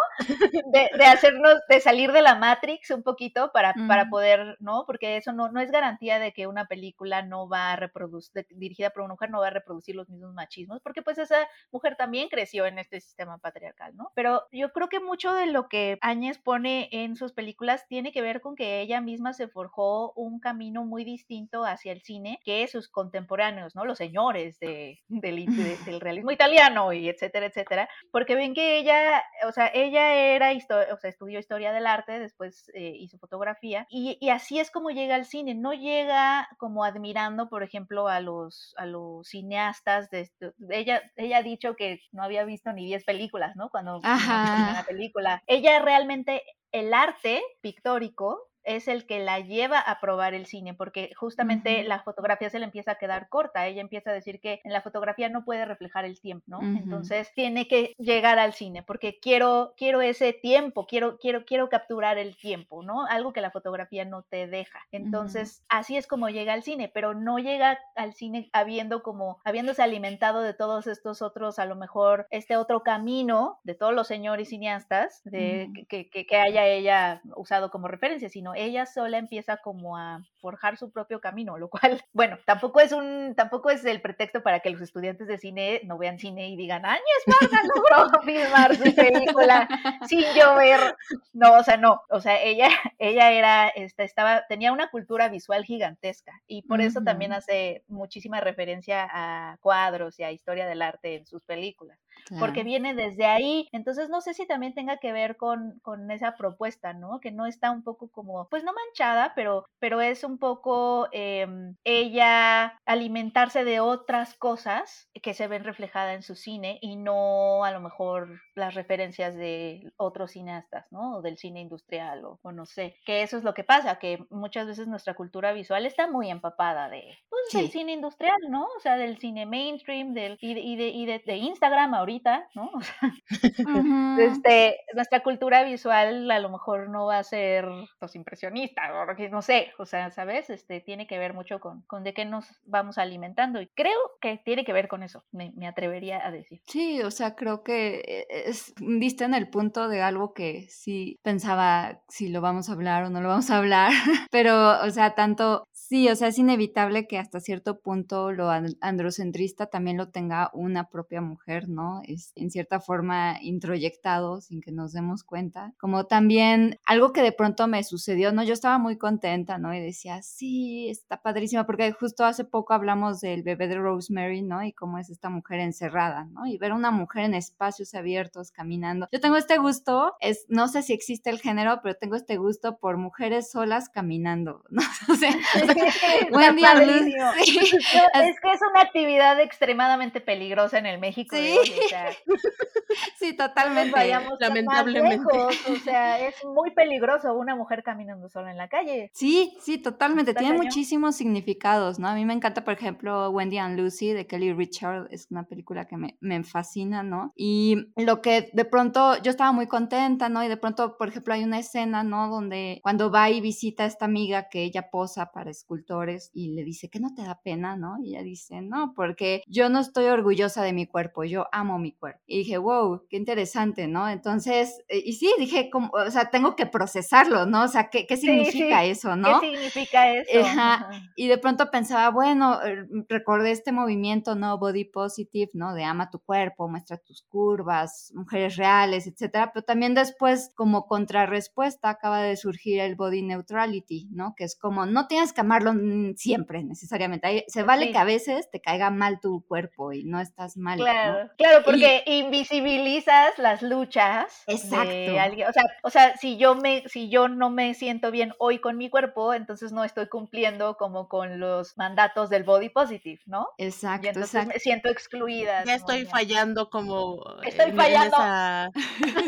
S3: De, de hacernos, de salir de la Matrix un poquito para, para poder, ¿no? Porque eso no, no es garantía de que una película no va a reproducir, dirigida por una mujer no va a reproducir los mismos machismos, porque pues esa mujer también creció en este sistema patriarcal, ¿no? Pero yo creo que mucho de lo que Áñez pone en sus películas tiene que ver con que ella misma forma se forjó un camino muy distinto hacia el cine que sus contemporáneos, ¿no? Los señores de, del, del, realismo italiano y etcétera, etcétera, porque ven que ella, o sea, ella era, o sea, estudió historia del arte, después eh, hizo fotografía y, y, así es como llega al cine, no llega como admirando, por ejemplo, a los, a los cineastas, de, ella, ella ha dicho que no había visto ni 10 películas, ¿no? Cuando la película. Ella realmente el arte pictórico es el que la lleva a probar el cine, porque justamente la fotografía se le empieza a quedar corta. Ella empieza a decir que en la fotografía no puede reflejar el tiempo, ¿no? Entonces tiene que llegar al cine, porque quiero, quiero ese tiempo, quiero, quiero, quiero capturar el tiempo, ¿no? Algo que la fotografía no te deja. Entonces, así es como llega al cine, pero no llega al cine habiendo como, habiéndose alimentado de todos estos otros, a lo mejor, este otro camino de todos los señores cineastas de, que, que, que haya ella usado como referencia, sino ella sola empieza como a forjar su propio camino, lo cual, bueno, tampoco es un, tampoco es el pretexto para que los estudiantes de cine no vean cine y digan, Áñez Vargas logró filmar su película sin llover. No, o sea, no, o sea, ella, ella era, esta, estaba, tenía una cultura visual gigantesca y por eso también hace muchísima referencia a cuadros y a historia del arte en sus películas porque viene desde ahí. Entonces, no sé si también tenga que ver con, con, esa propuesta, ¿no? Que no está un poco como, pues no manchada, pero, pero es un poco em, ella alimentarse de otras cosas que se ven reflejadas en su cine y no a lo mejor las referencias de otros cineastas, ¿no? O del cine industrial o, o no sé. Que eso es lo que pasa, que muchas veces nuestra cultura visual está muy empapada de, pues, del cine industrial, ¿no? O sea, del cine mainstream del, y, de, y, de, y de, de Instagram ahorita ¿no? este, nuestra cultura visual a lo mejor no va a ser pues, impresionista, o no sé, o sea, ¿sabes? Este, tiene que ver mucho con, con de qué nos vamos alimentando y creo que tiene que ver con eso, me, me atrevería a decir.
S2: Sí, o sea, creo que eh, es, viste en el punto de algo que sí pensaba si lo vamos a hablar o no lo vamos a hablar, pero, o sea, tanto, sí, o sea, es inevitable que hasta cierto punto lo androcentrista también lo tenga una propia mujer, ¿no? Es en cierta forma introyectado sin que nos demos cuenta. Como también algo que de pronto me sucedió, ¿no? Yo estaba muy contenta, ¿no? Y decía, sí, está padrísima, porque justo hace poco hablamos del bebé de Rosemary, ¿no? Y cómo es esta mujer encerrada, ¿no? Y ver a una mujer en espacios abiertos caminando. Yo tengo este gusto, es, no sé si existe el género, pero tengo este gusto por mujeres solas caminando, ¿no? O sea,
S3: buen día, Es que es una actividad extremadamente peligrosa en el México. Sí.
S2: sí, totalmente.
S3: Vayamos Lamentablemente. o sea, es muy peligroso una mujer caminando sola en la calle.
S2: Sí, sí, totalmente. Tiene muchísimos significados, ¿no? A mí me encanta, por ejemplo, Wendy and Lucy de Kelly Richard. Es una película que me, me fascina, ¿no? Y lo que de pronto yo estaba muy contenta, ¿no? Y de pronto, por ejemplo, hay una escena, ¿no? Donde cuando va y visita a esta amiga que ella posa para escultores y le dice que no te da pena, ¿no? Y ella dice, no, porque yo no estoy orgullosa de mi cuerpo, yo amo mi cuerpo. Y dije, wow, qué interesante, ¿no? Entonces, eh, y sí, dije, como, o sea, tengo que procesarlo, ¿no? O sea, ¿qué, qué significa eso, no?
S3: ¿Qué significa eso?
S2: Y de pronto pensaba, bueno, eh, recordé este movimiento, ¿no? Body positive, ¿no? De ama tu cuerpo, muestra tus curvas, mujeres reales, etcétera. Pero también después, como contrarrespuesta, acaba de surgir el body neutrality, ¿no? Que es como, no tienes que amarlo siempre, necesariamente. Se vale que a veces te caiga mal tu cuerpo y no estás mal.
S3: Claro, claro, porque invisibilizas las luchas Exacto. de alguien. O sea, o sea, si yo me, si yo no me siento bien hoy con mi cuerpo, entonces no estoy cumpliendo como con los mandatos del body positive, ¿no?
S2: Exacto.
S3: Y entonces me siento excluida.
S1: Ya estoy fallando como.
S3: Estoy fallando.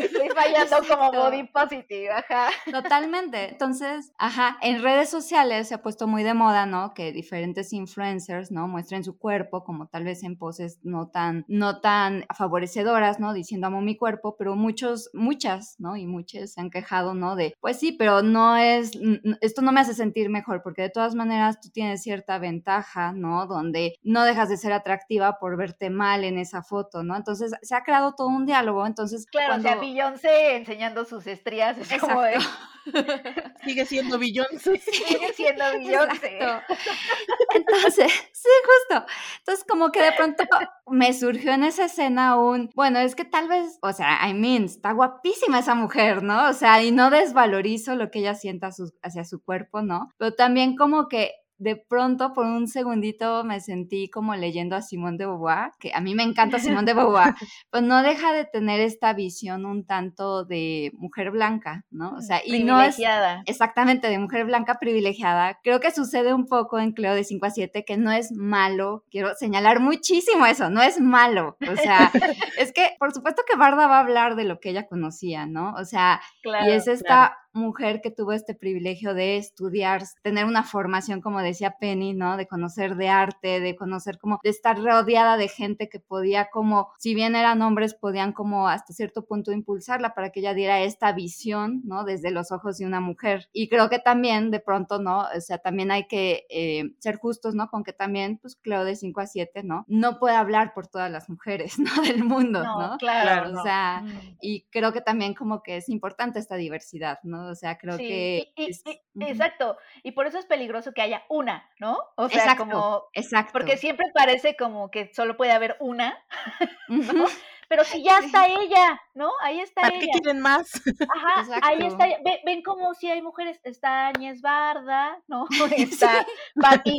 S3: estoy fallando como body positive, ajá.
S2: Totalmente. Entonces, ajá, en redes sociales se ha puesto muy de moda, ¿no? Que diferentes influencers, ¿no? Muestren su cuerpo como tal vez en poses no tan, no tan favorecedoras, ¿no? Diciendo amo mi cuerpo, pero muchos, muchas, ¿no? Y muchas se han quejado, ¿no? De, pues sí, pero no es, esto no me hace sentir mejor, porque de todas maneras tú tienes cierta ventaja, ¿no? Donde no dejas de ser atractiva por verte mal en esa foto, ¿no? Entonces se ha creado todo un diálogo, entonces...
S3: Claro, cuando... o sea, Beyoncé enseñando sus estrías, es como de...
S1: Sigue siendo Beyoncé.
S3: Sigue siendo Beyoncé.
S2: Exacto. Entonces, sí, justo. Entonces, como que de pronto me surgió en esa escena un, bueno, es que tal vez, o sea, I mean, está guapísima esa mujer, ¿no? O sea, y no desvalorizo lo que ella sienta hacia su cuerpo, ¿no? Pero también como que de pronto por un segundito me sentí como leyendo a Simón de Beauvoir, que a mí me encanta Simón de Beauvoir, pues no deja de tener esta visión un tanto de mujer blanca, ¿no? O sea, y no es exactamente de mujer blanca privilegiada. Creo que sucede un poco en Cleo de 5 a 7 que no es malo, quiero señalar muchísimo eso, no es malo. O sea, es que por supuesto que Barda va a hablar de lo que ella conocía, ¿no? O sea, y es esta mujer que tuvo este privilegio de estudiar, tener una formación, como decía Penny, ¿no? De conocer de arte, de conocer como, de estar rodeada de gente que podía como, si bien eran hombres, podían como hasta cierto punto impulsarla para que ella diera esta visión, ¿no? Desde los ojos de una mujer. Y creo que también, de pronto, ¿no? O sea, también hay que eh, ser justos, ¿no? Con que también, pues, Cleo de 5 a 7, ¿no? No puede hablar por todas las mujeres, ¿no? Del mundo, ¿no?
S3: Claro.
S2: O sea, y creo que también como que es importante esta diversidad, ¿no? O sea, creo que...
S3: Exacto, y por eso es peligroso que haya una, ¿no? O sea, como... Exacto. Porque siempre parece como que solo puede haber una, ¿no? Pero si ya está ella, ¿no? Ahí está
S1: ¿Para
S3: ella.
S1: qué quieren más?
S3: Ajá, ahí está. Ven, ven como si hay mujeres, está Áñez Barda, ¿no? Está Patty,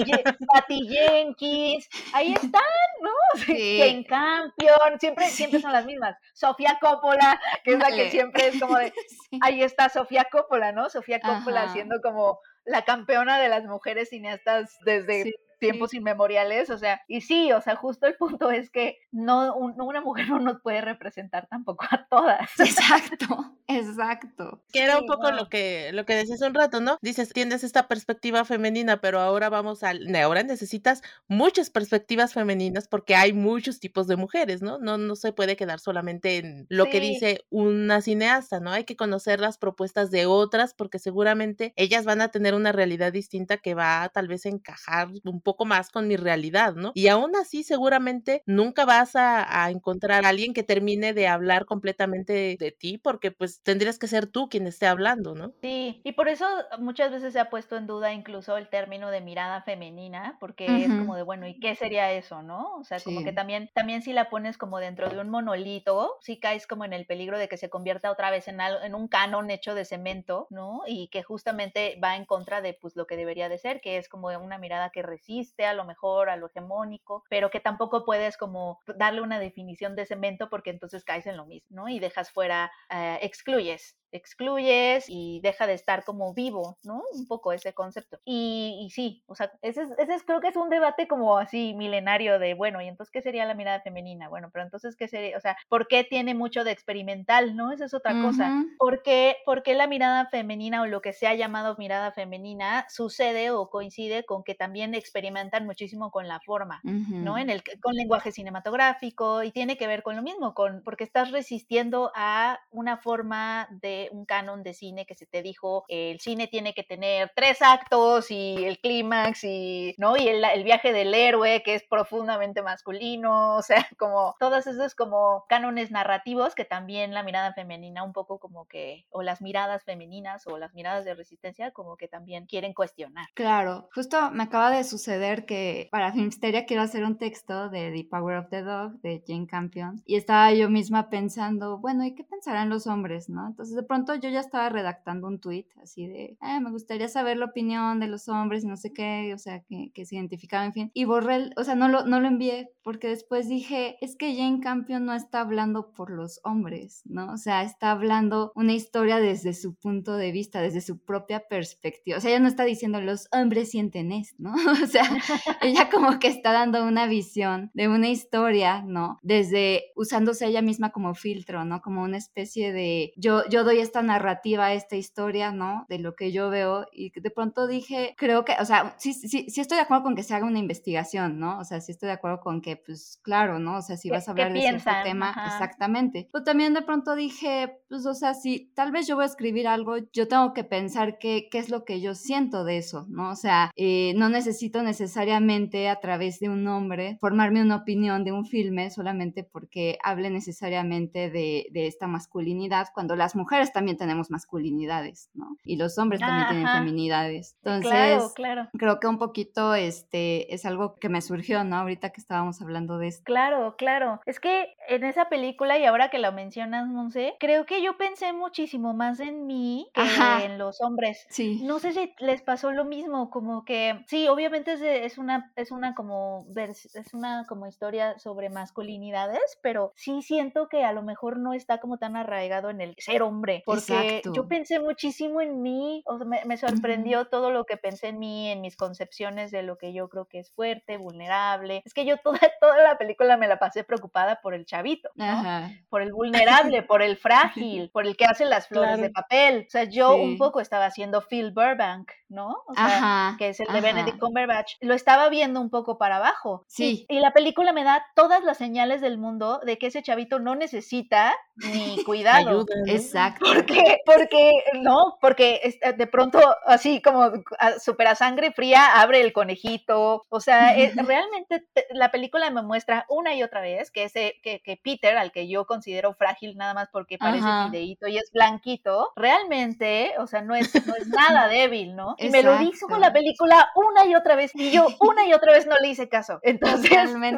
S3: Jenkins, ahí están, ¿no? Sí. Jane Campion, siempre, siempre son las mismas. Sofía Coppola, que es la que siempre es como de, ahí está Sofía Coppola, ¿no? Sofía Coppola siendo como la campeona de las mujeres cineastas desde tiempos inmemoriales, o sea, y sí, o sea, justo el punto es que no, una mujer no nos puede representar tampoco a todas.
S2: Exacto, exacto.
S1: Que era un poco lo que lo que decías un rato, ¿no? Dices, tienes esta perspectiva femenina, pero ahora vamos al ahora necesitas muchas perspectivas femeninas porque hay muchos tipos de mujeres, ¿no? No no se puede quedar solamente en lo que dice una cineasta, ¿no? Hay que conocer las propuestas de otras porque seguramente ellas van a tener una realidad distinta que va a tal vez encajar un poco poco más con mi realidad, ¿no? Y aún así seguramente nunca vas a, encontrar a alguien que termine de hablar completamente de, ti porque pues tendrías que ser tú quien esté hablando, ¿no?
S3: Sí, y por eso muchas veces se ha puesto en duda incluso el término de mirada femenina, porque es como de, bueno, ¿y qué sería eso, no? O sea, como que también, también si la pones como dentro de un monolito, si caes como en el peligro de que se convierta otra vez en, algo, en un canon hecho de cemento, ¿no? Y que justamente va en contra de pues lo que debería de ser, que es como una mirada que resiste a lo mejor a lo hegemónico, pero que tampoco puedes como darle una definición de cemento porque entonces caes en lo mismo. Y dejas fuera, eh, excluyes excluyes y deja de estar como vivo, ¿no? Un poco ese concepto. Y, sí, o sea, ese, ese creo que es un debate como así milenario de, bueno, ¿y entonces qué sería la mirada femenina? Bueno, pero entonces, ¿qué sería? O sea, ¿por qué tiene mucho de experimental, no? Esa es otra cosa. ¿Por qué, ¿Por qué la mirada femenina o lo que se ha llamado mirada femenina sucede o coincide con que también experimentan muchísimo con la forma, ¿no? En el, con lenguaje cinematográfico y tiene que ver con lo mismo, con, porque estás resistiendo a una forma de un canon de cine que se te dijo, el cine tiene que tener tres actos y el clímax y, ¿no? Y el, viaje del héroe que es profundamente masculino, o sea, como todos esos como cánones narrativos que también la mirada femenina un poco como que, o las miradas femeninas o las miradas de resistencia como que también quieren cuestionar.
S2: Claro, justo me acaba de suceder que para Filmsteria quiero hacer un texto de The Power of the Dog de Jane Campion y estaba yo misma pensando, bueno, ¿y qué pensarán los hombres, no? Entonces pronto yo ya estaba redactando un tweet así de, ah, me gustaría saber la opinión de los hombres y no sé qué, o sea, que, que se identificaban, en fin. Y borré, o sea, no lo, no lo envié porque después dije, es que Jane Campion no está hablando por los hombres, ¿no? O sea, está hablando una historia desde su punto de vista, desde su propia perspectiva. O sea, ella no está diciendo los hombres sienten esto, ¿no? O sea, ella como que está dando una visión de una historia, ¿no? Desde usándose ella misma como filtro, ¿no? Como una especie de, yo, yo doy esta narrativa, esta historia, ¿no? De lo que yo veo y de pronto dije, creo que, o sea, sí, sí, sí estoy de acuerdo con que se haga una investigación, ¿no? O sea, sí estoy de acuerdo con que, pues claro, ¿no? O sea, si vas a hablar de cierto tema, exactamente. Pero también de pronto dije, pues, o sea, si tal vez yo voy a escribir algo, yo tengo que pensar qué, qué es lo que yo siento de eso, ¿no? O sea, eh, no necesito necesariamente a través de un nombre formarme una opinión de un filme solamente porque hable necesariamente de, de esta masculinidad, cuando las mujeres también tenemos masculinidades, ¿no? Y los hombres también tienen feminidades. Entonces,
S3: claro, claro.
S2: creo que un poquito este es algo que me surgió, ¿no? Ahorita que estábamos hablando de esto.
S3: Claro, claro. Es que en esa película, y ahora que lo mencionas, Monse, creo que yo pensé muchísimo más en mí que en los hombres.
S2: Sí.
S3: No sé si les pasó lo mismo, como que, sí, obviamente es, es una, es una como, es una como historia sobre masculinidades, pero sí siento que a lo mejor no está como tan arraigado en el ser hombre, porque yo pensé muchísimo en mí, o sea, me, sorprendió todo lo que pensé en mí, en mis concepciones de lo que yo creo que es fuerte, vulnerable. Es que yo toda, toda la película me la pasé preocupada por el chavito, por el vulnerable, por el frágil, por el que hace las flores de papel. O sea, yo un poco estaba haciendo Phil Burbank, ¿no? O sea, que es el de Benedict Cumberbatch. Lo estaba viendo un poco para abajo.
S2: Sí.
S3: Y, la película me da todas las señales del mundo de que ese chavito no necesita ni cuidado.
S2: Exacto.
S3: Porque, porque, no, porque eh, de pronto, así como super a sangre fría, abre el conejito. O sea, eh, realmente la película me muestra una y otra vez que ese, que, que Peter, al que yo considero frágil nada más porque parece fideíto y es blanquito, realmente, o sea, no es, no es nada débil, ¿no? Y me lo dijo con la película una y otra vez y yo una y otra vez no le hice caso. Entonces, me,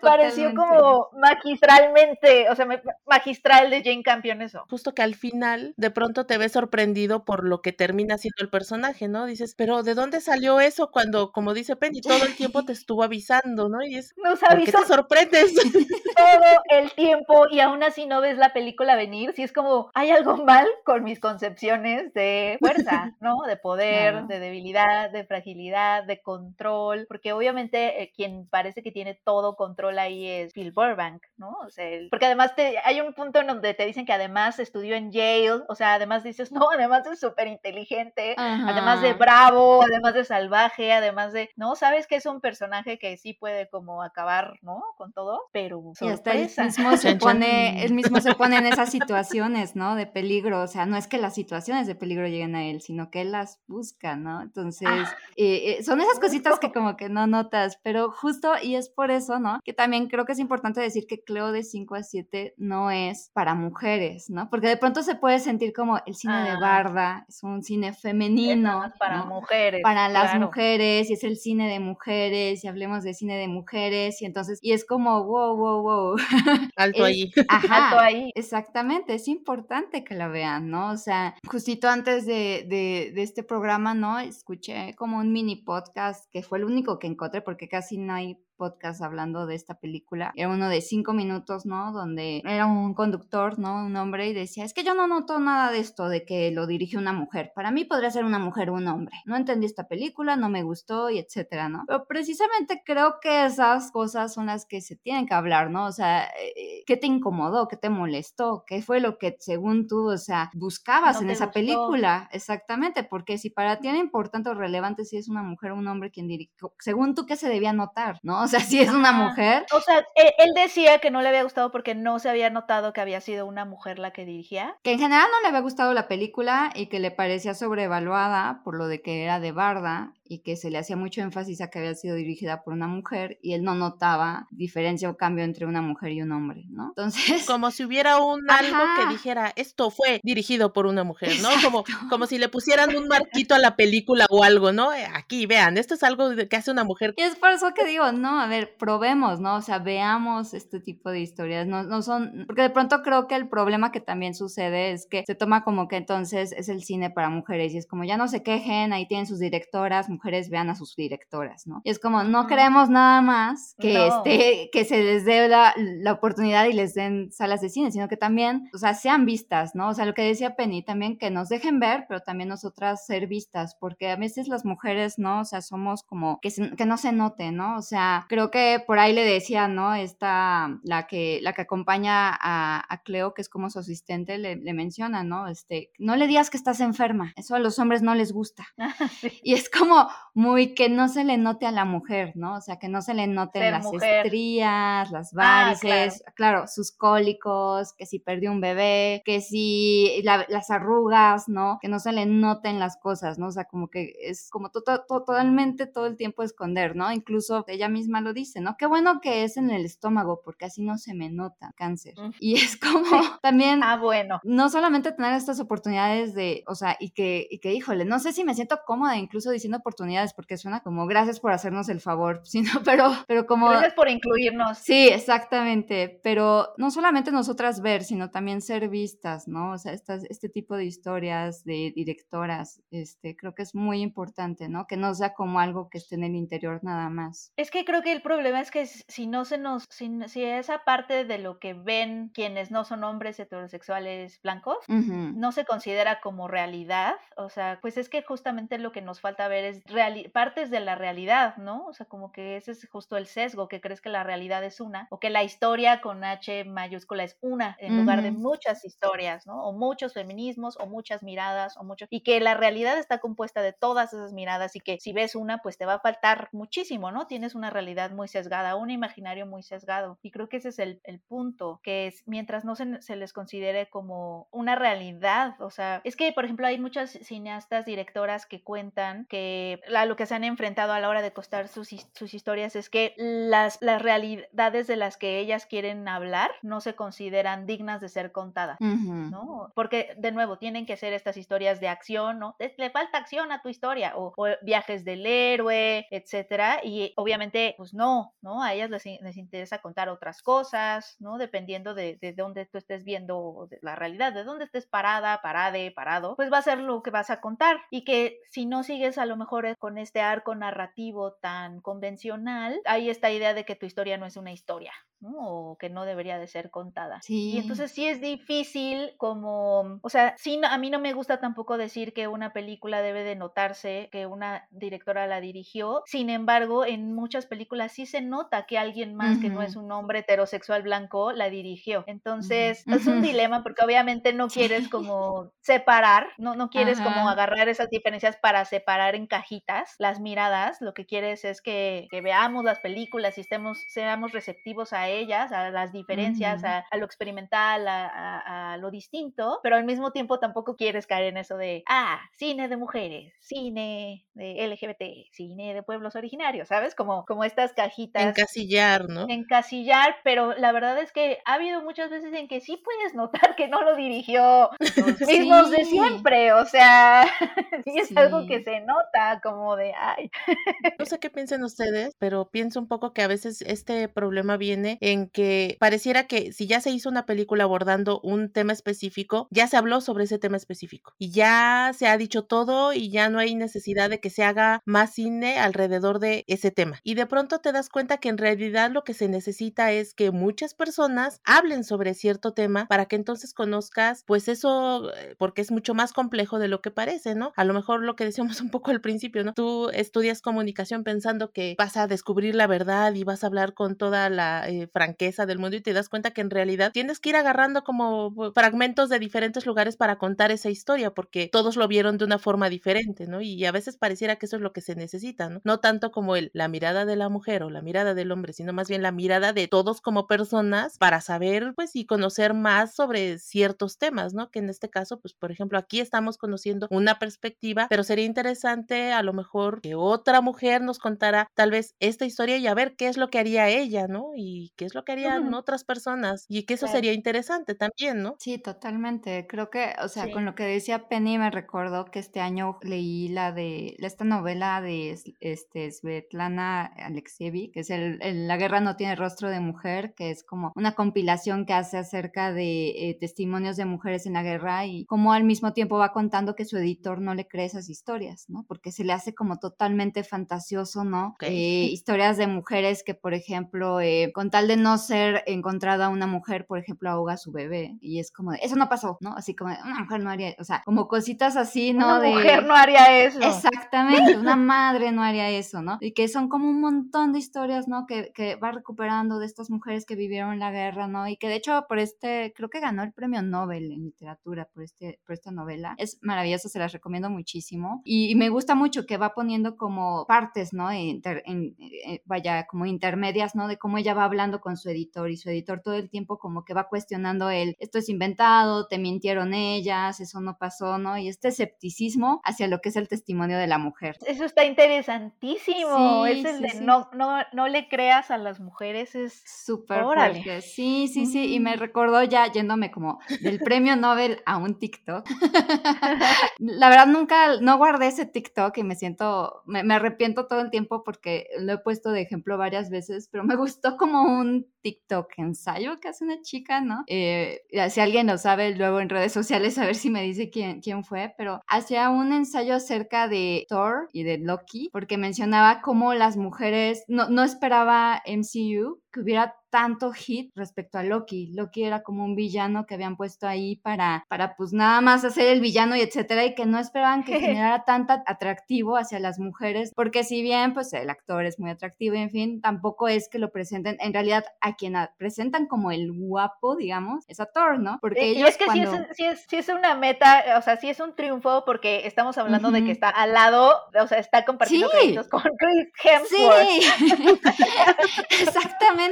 S3: pareció como magistralmente, o sea, magistral de Jane Campion eso.
S1: Justo que al final de pronto te ves sorprendido por lo que termina siendo el personaje, ¿no? Dices, pero ¿de dónde salió eso cuando, como dice Penny, todo el tiempo te estuvo avisando, ¿no? Y es,
S3: Nos ¿por qué
S1: te sorprendes?
S3: Todo el tiempo y aún así no ves la película venir, si es como, hay algo mal con mis concepciones de fuerza, ¿no? De poder, de debilidad, de fragilidad, de control, porque obviamente eh, quien parece que tiene todo control ahí es Phil Burbank, ¿no? O sea, porque además te, hay un punto en donde te dicen que además estudió en Yale, o sea, además dices, no, además es súper inteligente, además de bravo, además de salvaje, además de, no, sabes que es un personaje que sí puede como acabar, ¿no? Con todo, pero
S2: y hasta él mismo se pone, él mismo se pone en esas situaciones, ¿no? De peligro, o sea, no es que las situaciones de peligro lleguen a él, sino que él las busca, ¿no? Entonces, ah. eh, eh, son esas cositas que como que no notas, pero justo, y es por eso, ¿no? Que también creo que es importante decir que Cleo de 5 a 7 no es para mujeres, ¿no? Porque de pronto se puede sentir como el cine de. Barda, es un cine femenino.
S3: para mujeres.
S2: Para las mujeres, y es el cine de mujeres, y hablemos de cine de mujeres, y entonces, y es como, wow, wow, wow.
S1: Alto ahí.
S2: Ajá, Alto ahí. Exactamente, es importante que la vean, ¿no? O sea, justito antes de, de, de este programa, ¿no? Escuché como un mini podcast que fue el único que encontré porque casi no hay podcast hablando de esta película. Era uno de cinco minutos, ¿no? Donde era un conductor, ¿no? Un hombre y decía, es que yo no noto nada de esto de que lo dirige una mujer. Para mí podría ser una mujer o un hombre. No entendí esta película, no me gustó y etcétera, ¿no? Pero precisamente creo que esas cosas son las que se tienen que hablar, ¿no? O sea, eh, ¿qué te incomodó? ¿Qué te molestó? ¿Qué fue lo que según tú, o sea, buscabas en esa película? Exactamente, porque si para ti era importante o relevante si es una mujer o un hombre quien dirige, según tú, ¿qué se debía notar? ¿No? O sea, si es una mujer.
S3: O sea, e, él decía que no le había gustado porque no se había notado que había sido una mujer la que dirigía.
S2: Que en general no le había gustado la película y que le parecía sobrevaluada por lo de que era de Barda y que se le hacía mucho énfasis a que había sido dirigida por una mujer y él no notaba diferencia o cambio entre una mujer y un hombre, ¿no? Entonces...
S1: Como si hubiera un algo que dijera, esto fue dirigido por una mujer, ¿no? Como, como si le pusieran un marquito a la película o algo, ¿no? Eh, aquí, vean, esto es algo que hace una mujer.
S2: Y es por eso que digo, no, a ver, probemos, ¿no? O sea, veamos este tipo de historias, no, no son, porque de pronto creo que el problema que también sucede es que se toma como que entonces es el cine para mujeres y es como ya no se quejen, ahí tienen sus directoras, mujeres vean a sus directoras, ¿no? Y es como, no queremos nada más que, este, que se les dé la, la, oportunidad y les den salas de cine, sino que también, o sea, sean vistas, ¿no? O sea, lo que decía Penny, también que nos dejen ver, pero también nosotras ser vistas, porque a veces las mujeres, ¿no? O sea, somos como que, que no se note, ¿no? O sea, creo que por ahí le decía, ¿no? Esta, la que, la que acompaña a, a Cleo, que es como su asistente, le, le, menciona, ¿no? Este, no le digas que estás enferma, eso a los hombres no les gusta. Y es como, muy que no se le note a la mujer, ¿no? O sea, que no se le noten las estrías, las ah, varices, claro. sus cólicos, que si perdió un bebé, que si las arrugas, ¿no? Que no se le noten las cosas, ¿no? O sea, como que es como totalmente todo el tiempo esconder, ¿no? Incluso ella misma lo dice, ¿no? Qué bueno que es en el estómago, porque así no se me nota cáncer. Y es como también,
S3: ah, bueno,
S2: no solamente tener estas oportunidades de, o sea, y que, y que, híjole, no sé si me siento cómoda incluso diciendo oportunidades, porque suena como gracias por hacernos el favor, sino, pero, pero como...
S3: Gracias por incluirnos.
S2: Sí, exactamente, pero no solamente nosotras ver, sino también ser vistas, ¿no? O sea, estas, este tipo de historias de directoras, este, creo que es muy importante, ¿no? Que no sea como algo que esté en el interior nada más.
S3: Es que creo que el problema es que si no se nos, si, si esa parte de lo que ven quienes no son hombres heterosexuales blancos, no se considera como realidad, o sea, pues es que justamente lo que nos falta ver es partes de la realidad, ¿no? O sea, como que ese es justo el sesgo, que crees que la realidad es una, o que la historia con H mayúscula es una, en lugar de muchas historias, ¿no? O muchos feminismos, o muchas miradas, o muchos, y que la realidad está compuesta de todas esas miradas y que si ves una, pues te va a faltar muchísimo, ¿no? Tienes una realidad muy sesgada, un imaginario muy sesgado. Y creo que ese es el, punto, que es mientras no se, se, les considere como una realidad, o sea, es que, por ejemplo, hay muchas cineastas, directoras que cuentan que a lo que se han enfrentado a la hora de costar sus, sus historias es que las, las realidades de las que ellas quieren hablar no se consideran dignas de ser contadas, ¿no? Porque, de nuevo, tienen que ser estas historias de acción, ¿no? Le falta acción a tu historia, o, o viajes del héroe, etcétera, y obviamente, pues no, ¿no? A ellas les, les interesa contar otras cosas, ¿no? Dependiendo de, de dónde tú estés viendo la realidad, de dónde estés parada, parade, parado, pues va a ser lo que vas a contar. Y que si no sigues a lo mejor eh, con este arco narrativo tan convencional, hay esta idea de que tu historia no es una historia, o que no debería de ser contada.
S2: Sí.
S3: Y entonces sí es difícil como, o sea, sí, a mí no me gusta tampoco decir que una película debe de notarse que una directora la dirigió, sin embargo, en muchas películas sí se nota que alguien más que no es un hombre heterosexual blanco la dirigió. Entonces, es un dilema porque obviamente no quieres como separar, no, no quieres como agarrar esas diferencias para separar en cajitas las miradas, lo que quieres es que, que veamos las películas y estemos, seamos receptivos a ellas, a las diferencias, a, lo experimental, a, lo distinto, pero al mismo tiempo tampoco quieres caer en eso de, ah, cine de mujeres, cine de LGBT, cine de pueblos originarios, ¿sabes? Como, como estas cajitas.
S1: Encasillar, ¿no?
S3: Encasillar, pero la verdad es que ha habido muchas veces en que sí puedes notar que no lo dirigió los mismos de siempre, o sea, sí es algo que se nota como de, ay.
S1: No sé qué piensen ustedes, pero pienso un poco que a veces este problema viene en que pareciera que si ya se hizo una película abordando un tema específico, ya se habló sobre ese tema específico y ya se ha dicho todo y ya no hay necesidad de que se haga más cine alrededor de ese tema. Y de pronto te das cuenta que en realidad lo que se necesita es que muchas personas hablen sobre cierto tema para que entonces conozcas pues eso eh, porque es mucho más complejo de lo que parece, ¿no? A lo mejor lo que decíamos un poco al principio, ¿no? Tú estudias comunicación pensando que vas a descubrir la verdad y vas a hablar con toda la eh, franqueza del mundo y te das cuenta que en realidad tienes que ir agarrando como fragmentos de diferentes lugares para contar esa historia, porque todos lo vieron de una forma diferente, ¿no? Y a veces pareciera que eso es lo que se necesita, ¿no? No tanto como la mirada de la mujer o la mirada del hombre, sino más bien la mirada de todos como personas para saber, pues, y conocer más sobre ciertos temas, ¿no? Que en este caso, pues, por ejemplo, aquí estamos conociendo una perspectiva, pero sería interesante a lo mejor que otra mujer nos contara tal vez esta historia y a ver qué es lo que haría ella, ¿no? Y qué es lo que harían otras personas y que eso sería interesante también, ¿no?
S2: Sí, totalmente. Creo que, o sea, con lo que decía Penny me recordó que este año leí la de esta novela de este Svetlana Alexievich, que es el, La guerra no tiene rostro de mujer, que es como una compilación que hace acerca de eh, testimonios de mujeres en la guerra y cómo al mismo tiempo va contando que su editor no le cree esas historias, ¿no? Porque se le hace como totalmente fantasioso, ¿no? Eh, historias de mujeres que, por ejemplo, eh, con tal de no ser encontrada una mujer, por ejemplo, ahoga a su bebé y es como, de, eso no pasó, ¿no? Así como, una mujer no haría, o sea, como cositas así, ¿no?
S3: Una mujer no haría eso.
S2: Exactamente, una madre no haría eso, ¿no? Y que son como un montón de historias, ¿no? Que, que va recuperando de estas mujeres que vivieron la guerra, ¿no? Y que de hecho por este, creo que ganó el premio Nobel en literatura por, este, por esta novela. Es maravilloso, se las recomiendo muchísimo. Y, me gusta mucho que va poniendo como partes, ¿no? en, eh, vaya, como intermedias, ¿no? De cómo ella va hablando con su editor y su editor todo el tiempo como que va cuestionando él, esto es inventado, te mintieron ellas, eso no pasó, ¿no? Y este escepticismo hacia lo que es el testimonio de la mujer.
S3: Eso está interesantísimo, es el de no, no, no, no le creas a las mujeres es
S2: súper fuerte. Sí, sí, sí. Y me recordó ya yéndome como del premio Nobel a un TikTok. la verdad nunca, no guardé ese TikTok y me siento, me, arrepiento todo el tiempo porque lo he puesto de ejemplo varias veces, pero me gustó como un TikTok ensayo que hace una chica, ¿no? Eh, si alguien lo sabe luego en redes sociales, a ver si me dice quién, quién fue, pero hacía un ensayo acerca de Thor y de Loki, porque mencionaba cómo las mujeres, no, no esperaba MCU que hubiera tanto hit respecto a Loki. Loki era como un villano que habían puesto ahí para, para pues nada más hacer el villano y etcétera, y que no esperaban que generara tanto atractivo hacia las mujeres, porque si bien pues el actor es muy atractivo, en fin, tampoco es que lo presenten, en realidad a quien presentan como el guapo, digamos, es a Thor, ¿no?
S3: Porque ellos es que sí, es, es, una meta, o sea, sí es un triunfo porque estamos hablando de que está al lado, o sea, está compartiendo créditos con Chris Hemsworth. Sí,
S2: exactamente.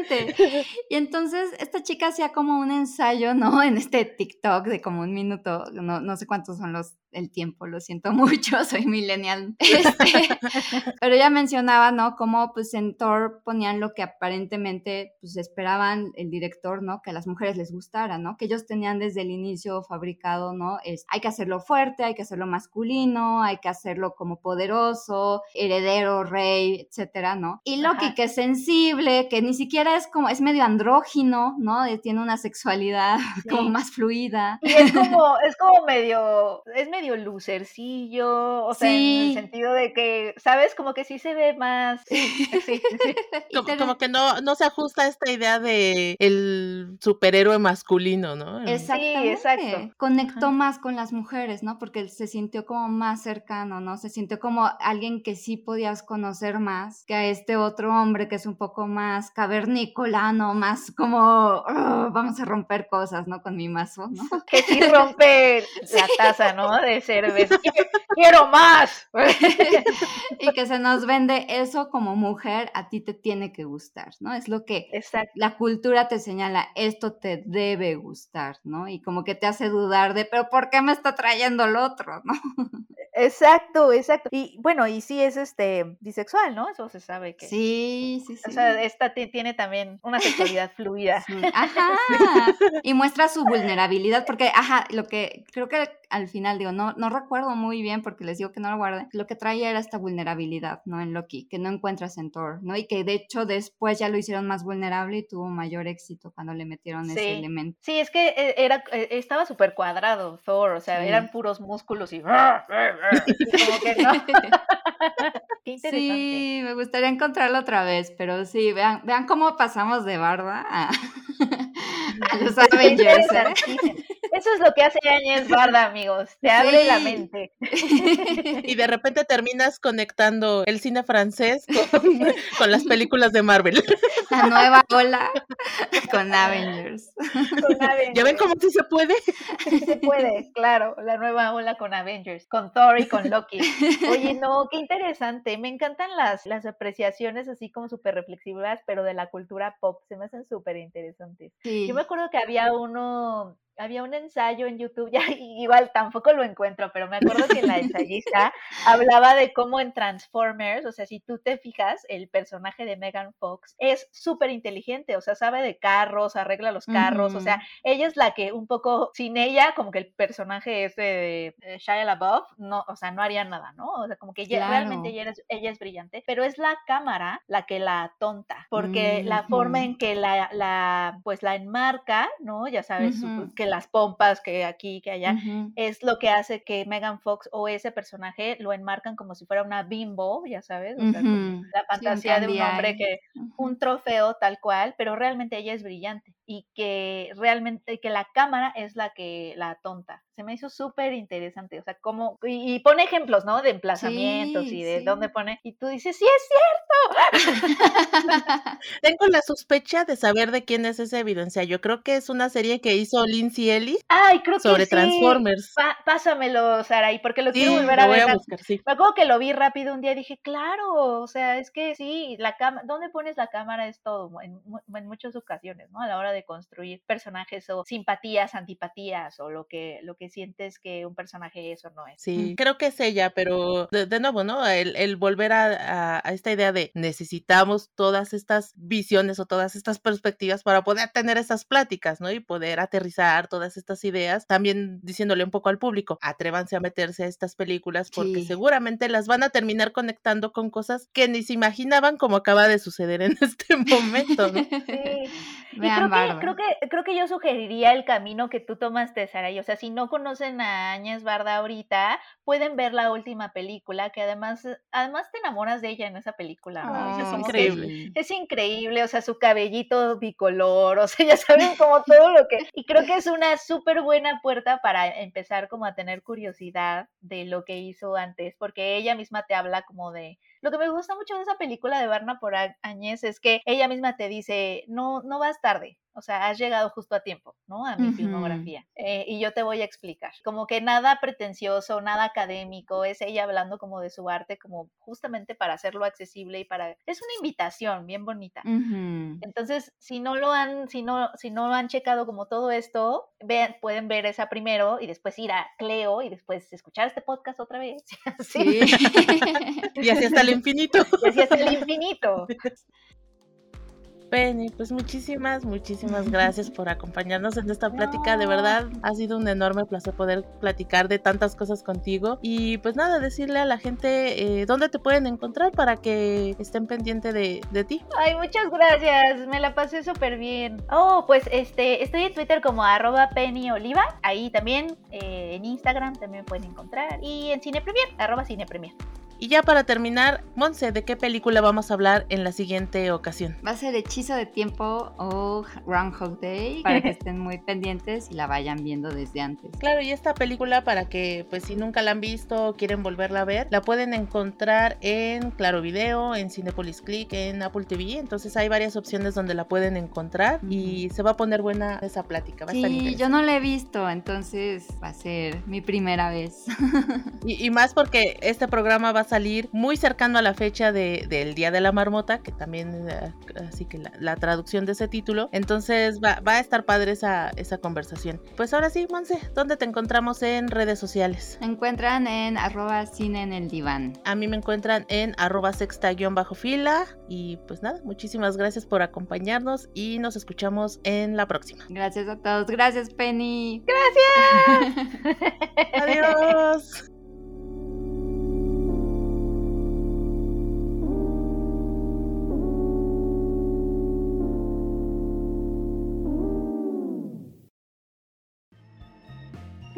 S2: Y entonces esta chica hacía como un ensayo, ¿no? En este TikTok de como un minuto, no, no sé cuántos son los el tiempo, lo siento mucho, soy millennial. Este, pero ella mencionaba, ¿no? Cómo pues en Thor ponían lo que aparentemente pues esperaban el director, ¿no? Que a las mujeres les gustara, ¿no? Que ellos tenían desde el inicio fabricado, ¿no? Es, hay que hacerlo fuerte, hay que hacerlo masculino, hay que hacerlo como poderoso, heredero, rey, etcétera, ¿no? Y Loki, que es sensible, que ni siquiera es como, es medio andrógino, ¿no? Tiene una sexualidad como más fluida.
S3: Y es como, es como medio, es medio lucercillo, o sea, en el sentido de que, ¿sabes? Como que sí se ve más.
S1: como, que no, no se ajusta a esta idea de el superhéroe masculino, ¿no?
S2: Exactamente. exacto. Conectó más con las mujeres, ¿no? Porque se sintió como más cercano, ¿no? Se sintió como alguien que sí podías conocer más que a este otro hombre que es un poco más cavernícola, ¿no? Más como, vamos a romper cosas, ¿no? Con mi mazo, ¿no?
S3: Que sí rompe la taza, ¿no? cerveza. Quiero más.
S2: y que se nos vende eso como mujer, a ti te tiene que gustar, ¿no? Es lo que la cultura te señala, esto te debe gustar, ¿no? Y como que te hace dudar de, pero ¿por qué me está trayendo el otro, no?
S3: Exacto, exacto. Y bueno, y sí es este bisexual, ¿no? Eso se sabe que.
S2: Sí, sí, sí.
S3: O sea, esta tiene también una sexualidad fluida.
S2: Ajá. Y muestra su vulnerabilidad, porque, ajá, lo que creo que al final digo, no, no recuerdo muy bien porque les digo que no lo guardé, lo que traía era esta vulnerabilidad, ¿no? En Loki, que no encuentras en Thor, ¿no? Y que de hecho después ya lo hicieron más vulnerable y tuvo mayor éxito cuando le metieron ese elemento.
S3: Sí, es que eh, era, eh, estaba súper cuadrado Thor, o sea, eran puros músculos y... como que no. Qué interesante.
S2: Sí, me gustaría encontrarlo otra vez, pero sí, vean, vean cómo pasamos de Barda a, los Avengers. ¿eh?
S3: Eso es lo que hace Áñez Barda, amigos. Te abre la mente.
S1: Y de repente terminas conectando el cine francés con, las películas de Marvel.
S2: La nueva ola con Avengers.
S1: ¿Ya ven cómo sí se puede?
S3: Sí se puede, claro. La nueva ola con Avengers, con Thor y con Loki. Oye, no, qué interesante. Me encantan las, las apreciaciones así como súper reflexivas, pero de la cultura pop. Se me hacen súper interesantes. Yo me acuerdo que había uno había un ensayo en YouTube, ya igual tampoco lo encuentro, pero me acuerdo que la ensayista hablaba de cómo en Transformers, o sea, si tú te fijas, el personaje de Megan Fox es súper inteligente, o sea, sabe de carros, arregla los carros, o sea, ella es la que un poco, sin ella, como que el personaje es de Shia LaBeouf, no, o sea, no haría nada, ¿no? O sea, como que realmente ella es, ella es brillante, pero es la cámara la que la tonta, porque la forma en que la, la, pues la enmarca, ¿no? Ya sabes, que las pompas que aquí, que allá, es lo que hace que Megan Fox o ese personaje lo enmarcan como si fuera una bimbo, ya sabes, la fantasía de un hombre que, un trofeo tal cual, pero realmente ella es brillante y que realmente, que la cámara es la que, la tonta. Se me hizo súper interesante, o sea, como, y, pone ejemplos, ¿no? De emplazamientos y de dónde pone, y tú dices, sí es cierto.
S1: Tengo la sospecha de saber de quién es esa evidencia. Yo creo que es una serie que hizo Lindsay Ellis
S3: Ay, creo que
S1: sobre Transformers.
S3: pásamelo, Sara, y porque lo quiero volver a ver. A buscar, sí. Me acuerdo que lo vi rápido un día y dije, claro, o sea, es que sí, la cámara, ¿dónde pones la cámara? Es todo, en, en muchas ocasiones, ¿no? A la hora de de construir personajes o simpatías, antipatías o lo que, lo que sientes que un personaje es o no es.
S1: Sí, creo que es ella, pero de, nuevo, ¿no? El, volver a, a, esta idea de necesitamos todas estas visiones o todas estas perspectivas para poder tener esas pláticas, ¿no? Y poder aterrizar todas estas ideas, también diciéndole un poco al público, atrévanse a meterse a estas películas porque seguramente las van a terminar conectando con cosas que ni se imaginaban como acaba de suceder en este momento, ¿no?
S3: Sí. Y creo, que, creo, que, creo que yo sugeriría el camino que tú tomaste, Sara. o sea, si no conocen a Áñez Barda ahorita, pueden ver la última película, que además, además te enamoras de ella en esa película.
S1: es increíble.
S3: Es, increíble, o sea, su cabellito bicolor, o sea, ya saben como todo lo que... Y creo que es una súper buena puerta para empezar como a tener curiosidad de lo que hizo antes, porque ella misma te habla como de lo que me gusta mucho de esa película de Barna por Añez es que ella misma te dice, no, no vas tarde, o sea, has llegado justo a tiempo, ¿no? A mi filmografía. Eh, y yo te voy a explicar. Como que nada pretencioso, nada académico, es ella hablando como de su arte, como justamente para hacerlo accesible y para... Es una invitación bien bonita. Entonces, si no lo han, si no, si no han checado como todo esto, vean, pueden ver esa primero y después ir a Cleo y después escuchar este podcast otra vez.
S1: Sí. y así hasta el infinito.
S3: Y así hasta el infinito.
S1: Penny, pues muchísimas, muchísimas gracias por acompañarnos en esta plática. De verdad, ha sido un enorme placer poder platicar de tantas cosas contigo. Y pues nada, decirle a la gente eh, dónde te pueden encontrar para que estén pendientes de, de, ti.
S3: Ay, muchas gracias. Me la pasé súper bien. Oh, pues este, estoy en Twitter como arroba Penny Oliva. Ahí también, eh, en Instagram también pueden encontrar. Y en Cine Premier, arroba Cine Premier.
S1: Y ya para terminar, Monse, ¿de qué película vamos a hablar en la siguiente ocasión?
S2: Va a ser Hechizo de Tiempo o Groundhog Day, para que estén muy pendientes y la vayan viendo desde antes.
S1: Claro, y esta película, para que, pues si nunca la han visto o quieren volverla a ver, la pueden encontrar en Claro Video, en Cinepolis Click, en Apple TV. Entonces hay varias opciones donde la pueden encontrar y se va a poner buena esa plática. Va
S2: sí, yo no la he visto, entonces va a ser mi primera vez.
S1: y, y más porque este programa va a salir muy cercano a la fecha de, del Día de la Marmota, que también, eh, así que la, traducción de ese título. Entonces va, va, a estar padre esa, esa conversación. Pues ahora sí, Monse, ¿dónde te encontramos en redes sociales?
S2: Me encuentran en arroba cine en el diván.
S1: A mí me encuentran en arroba sexta-fila. Y pues nada, muchísimas gracias por acompañarnos y nos escuchamos en la próxima.
S2: Gracias a todos. Gracias, Penny.
S3: Gracias.
S1: Adiós.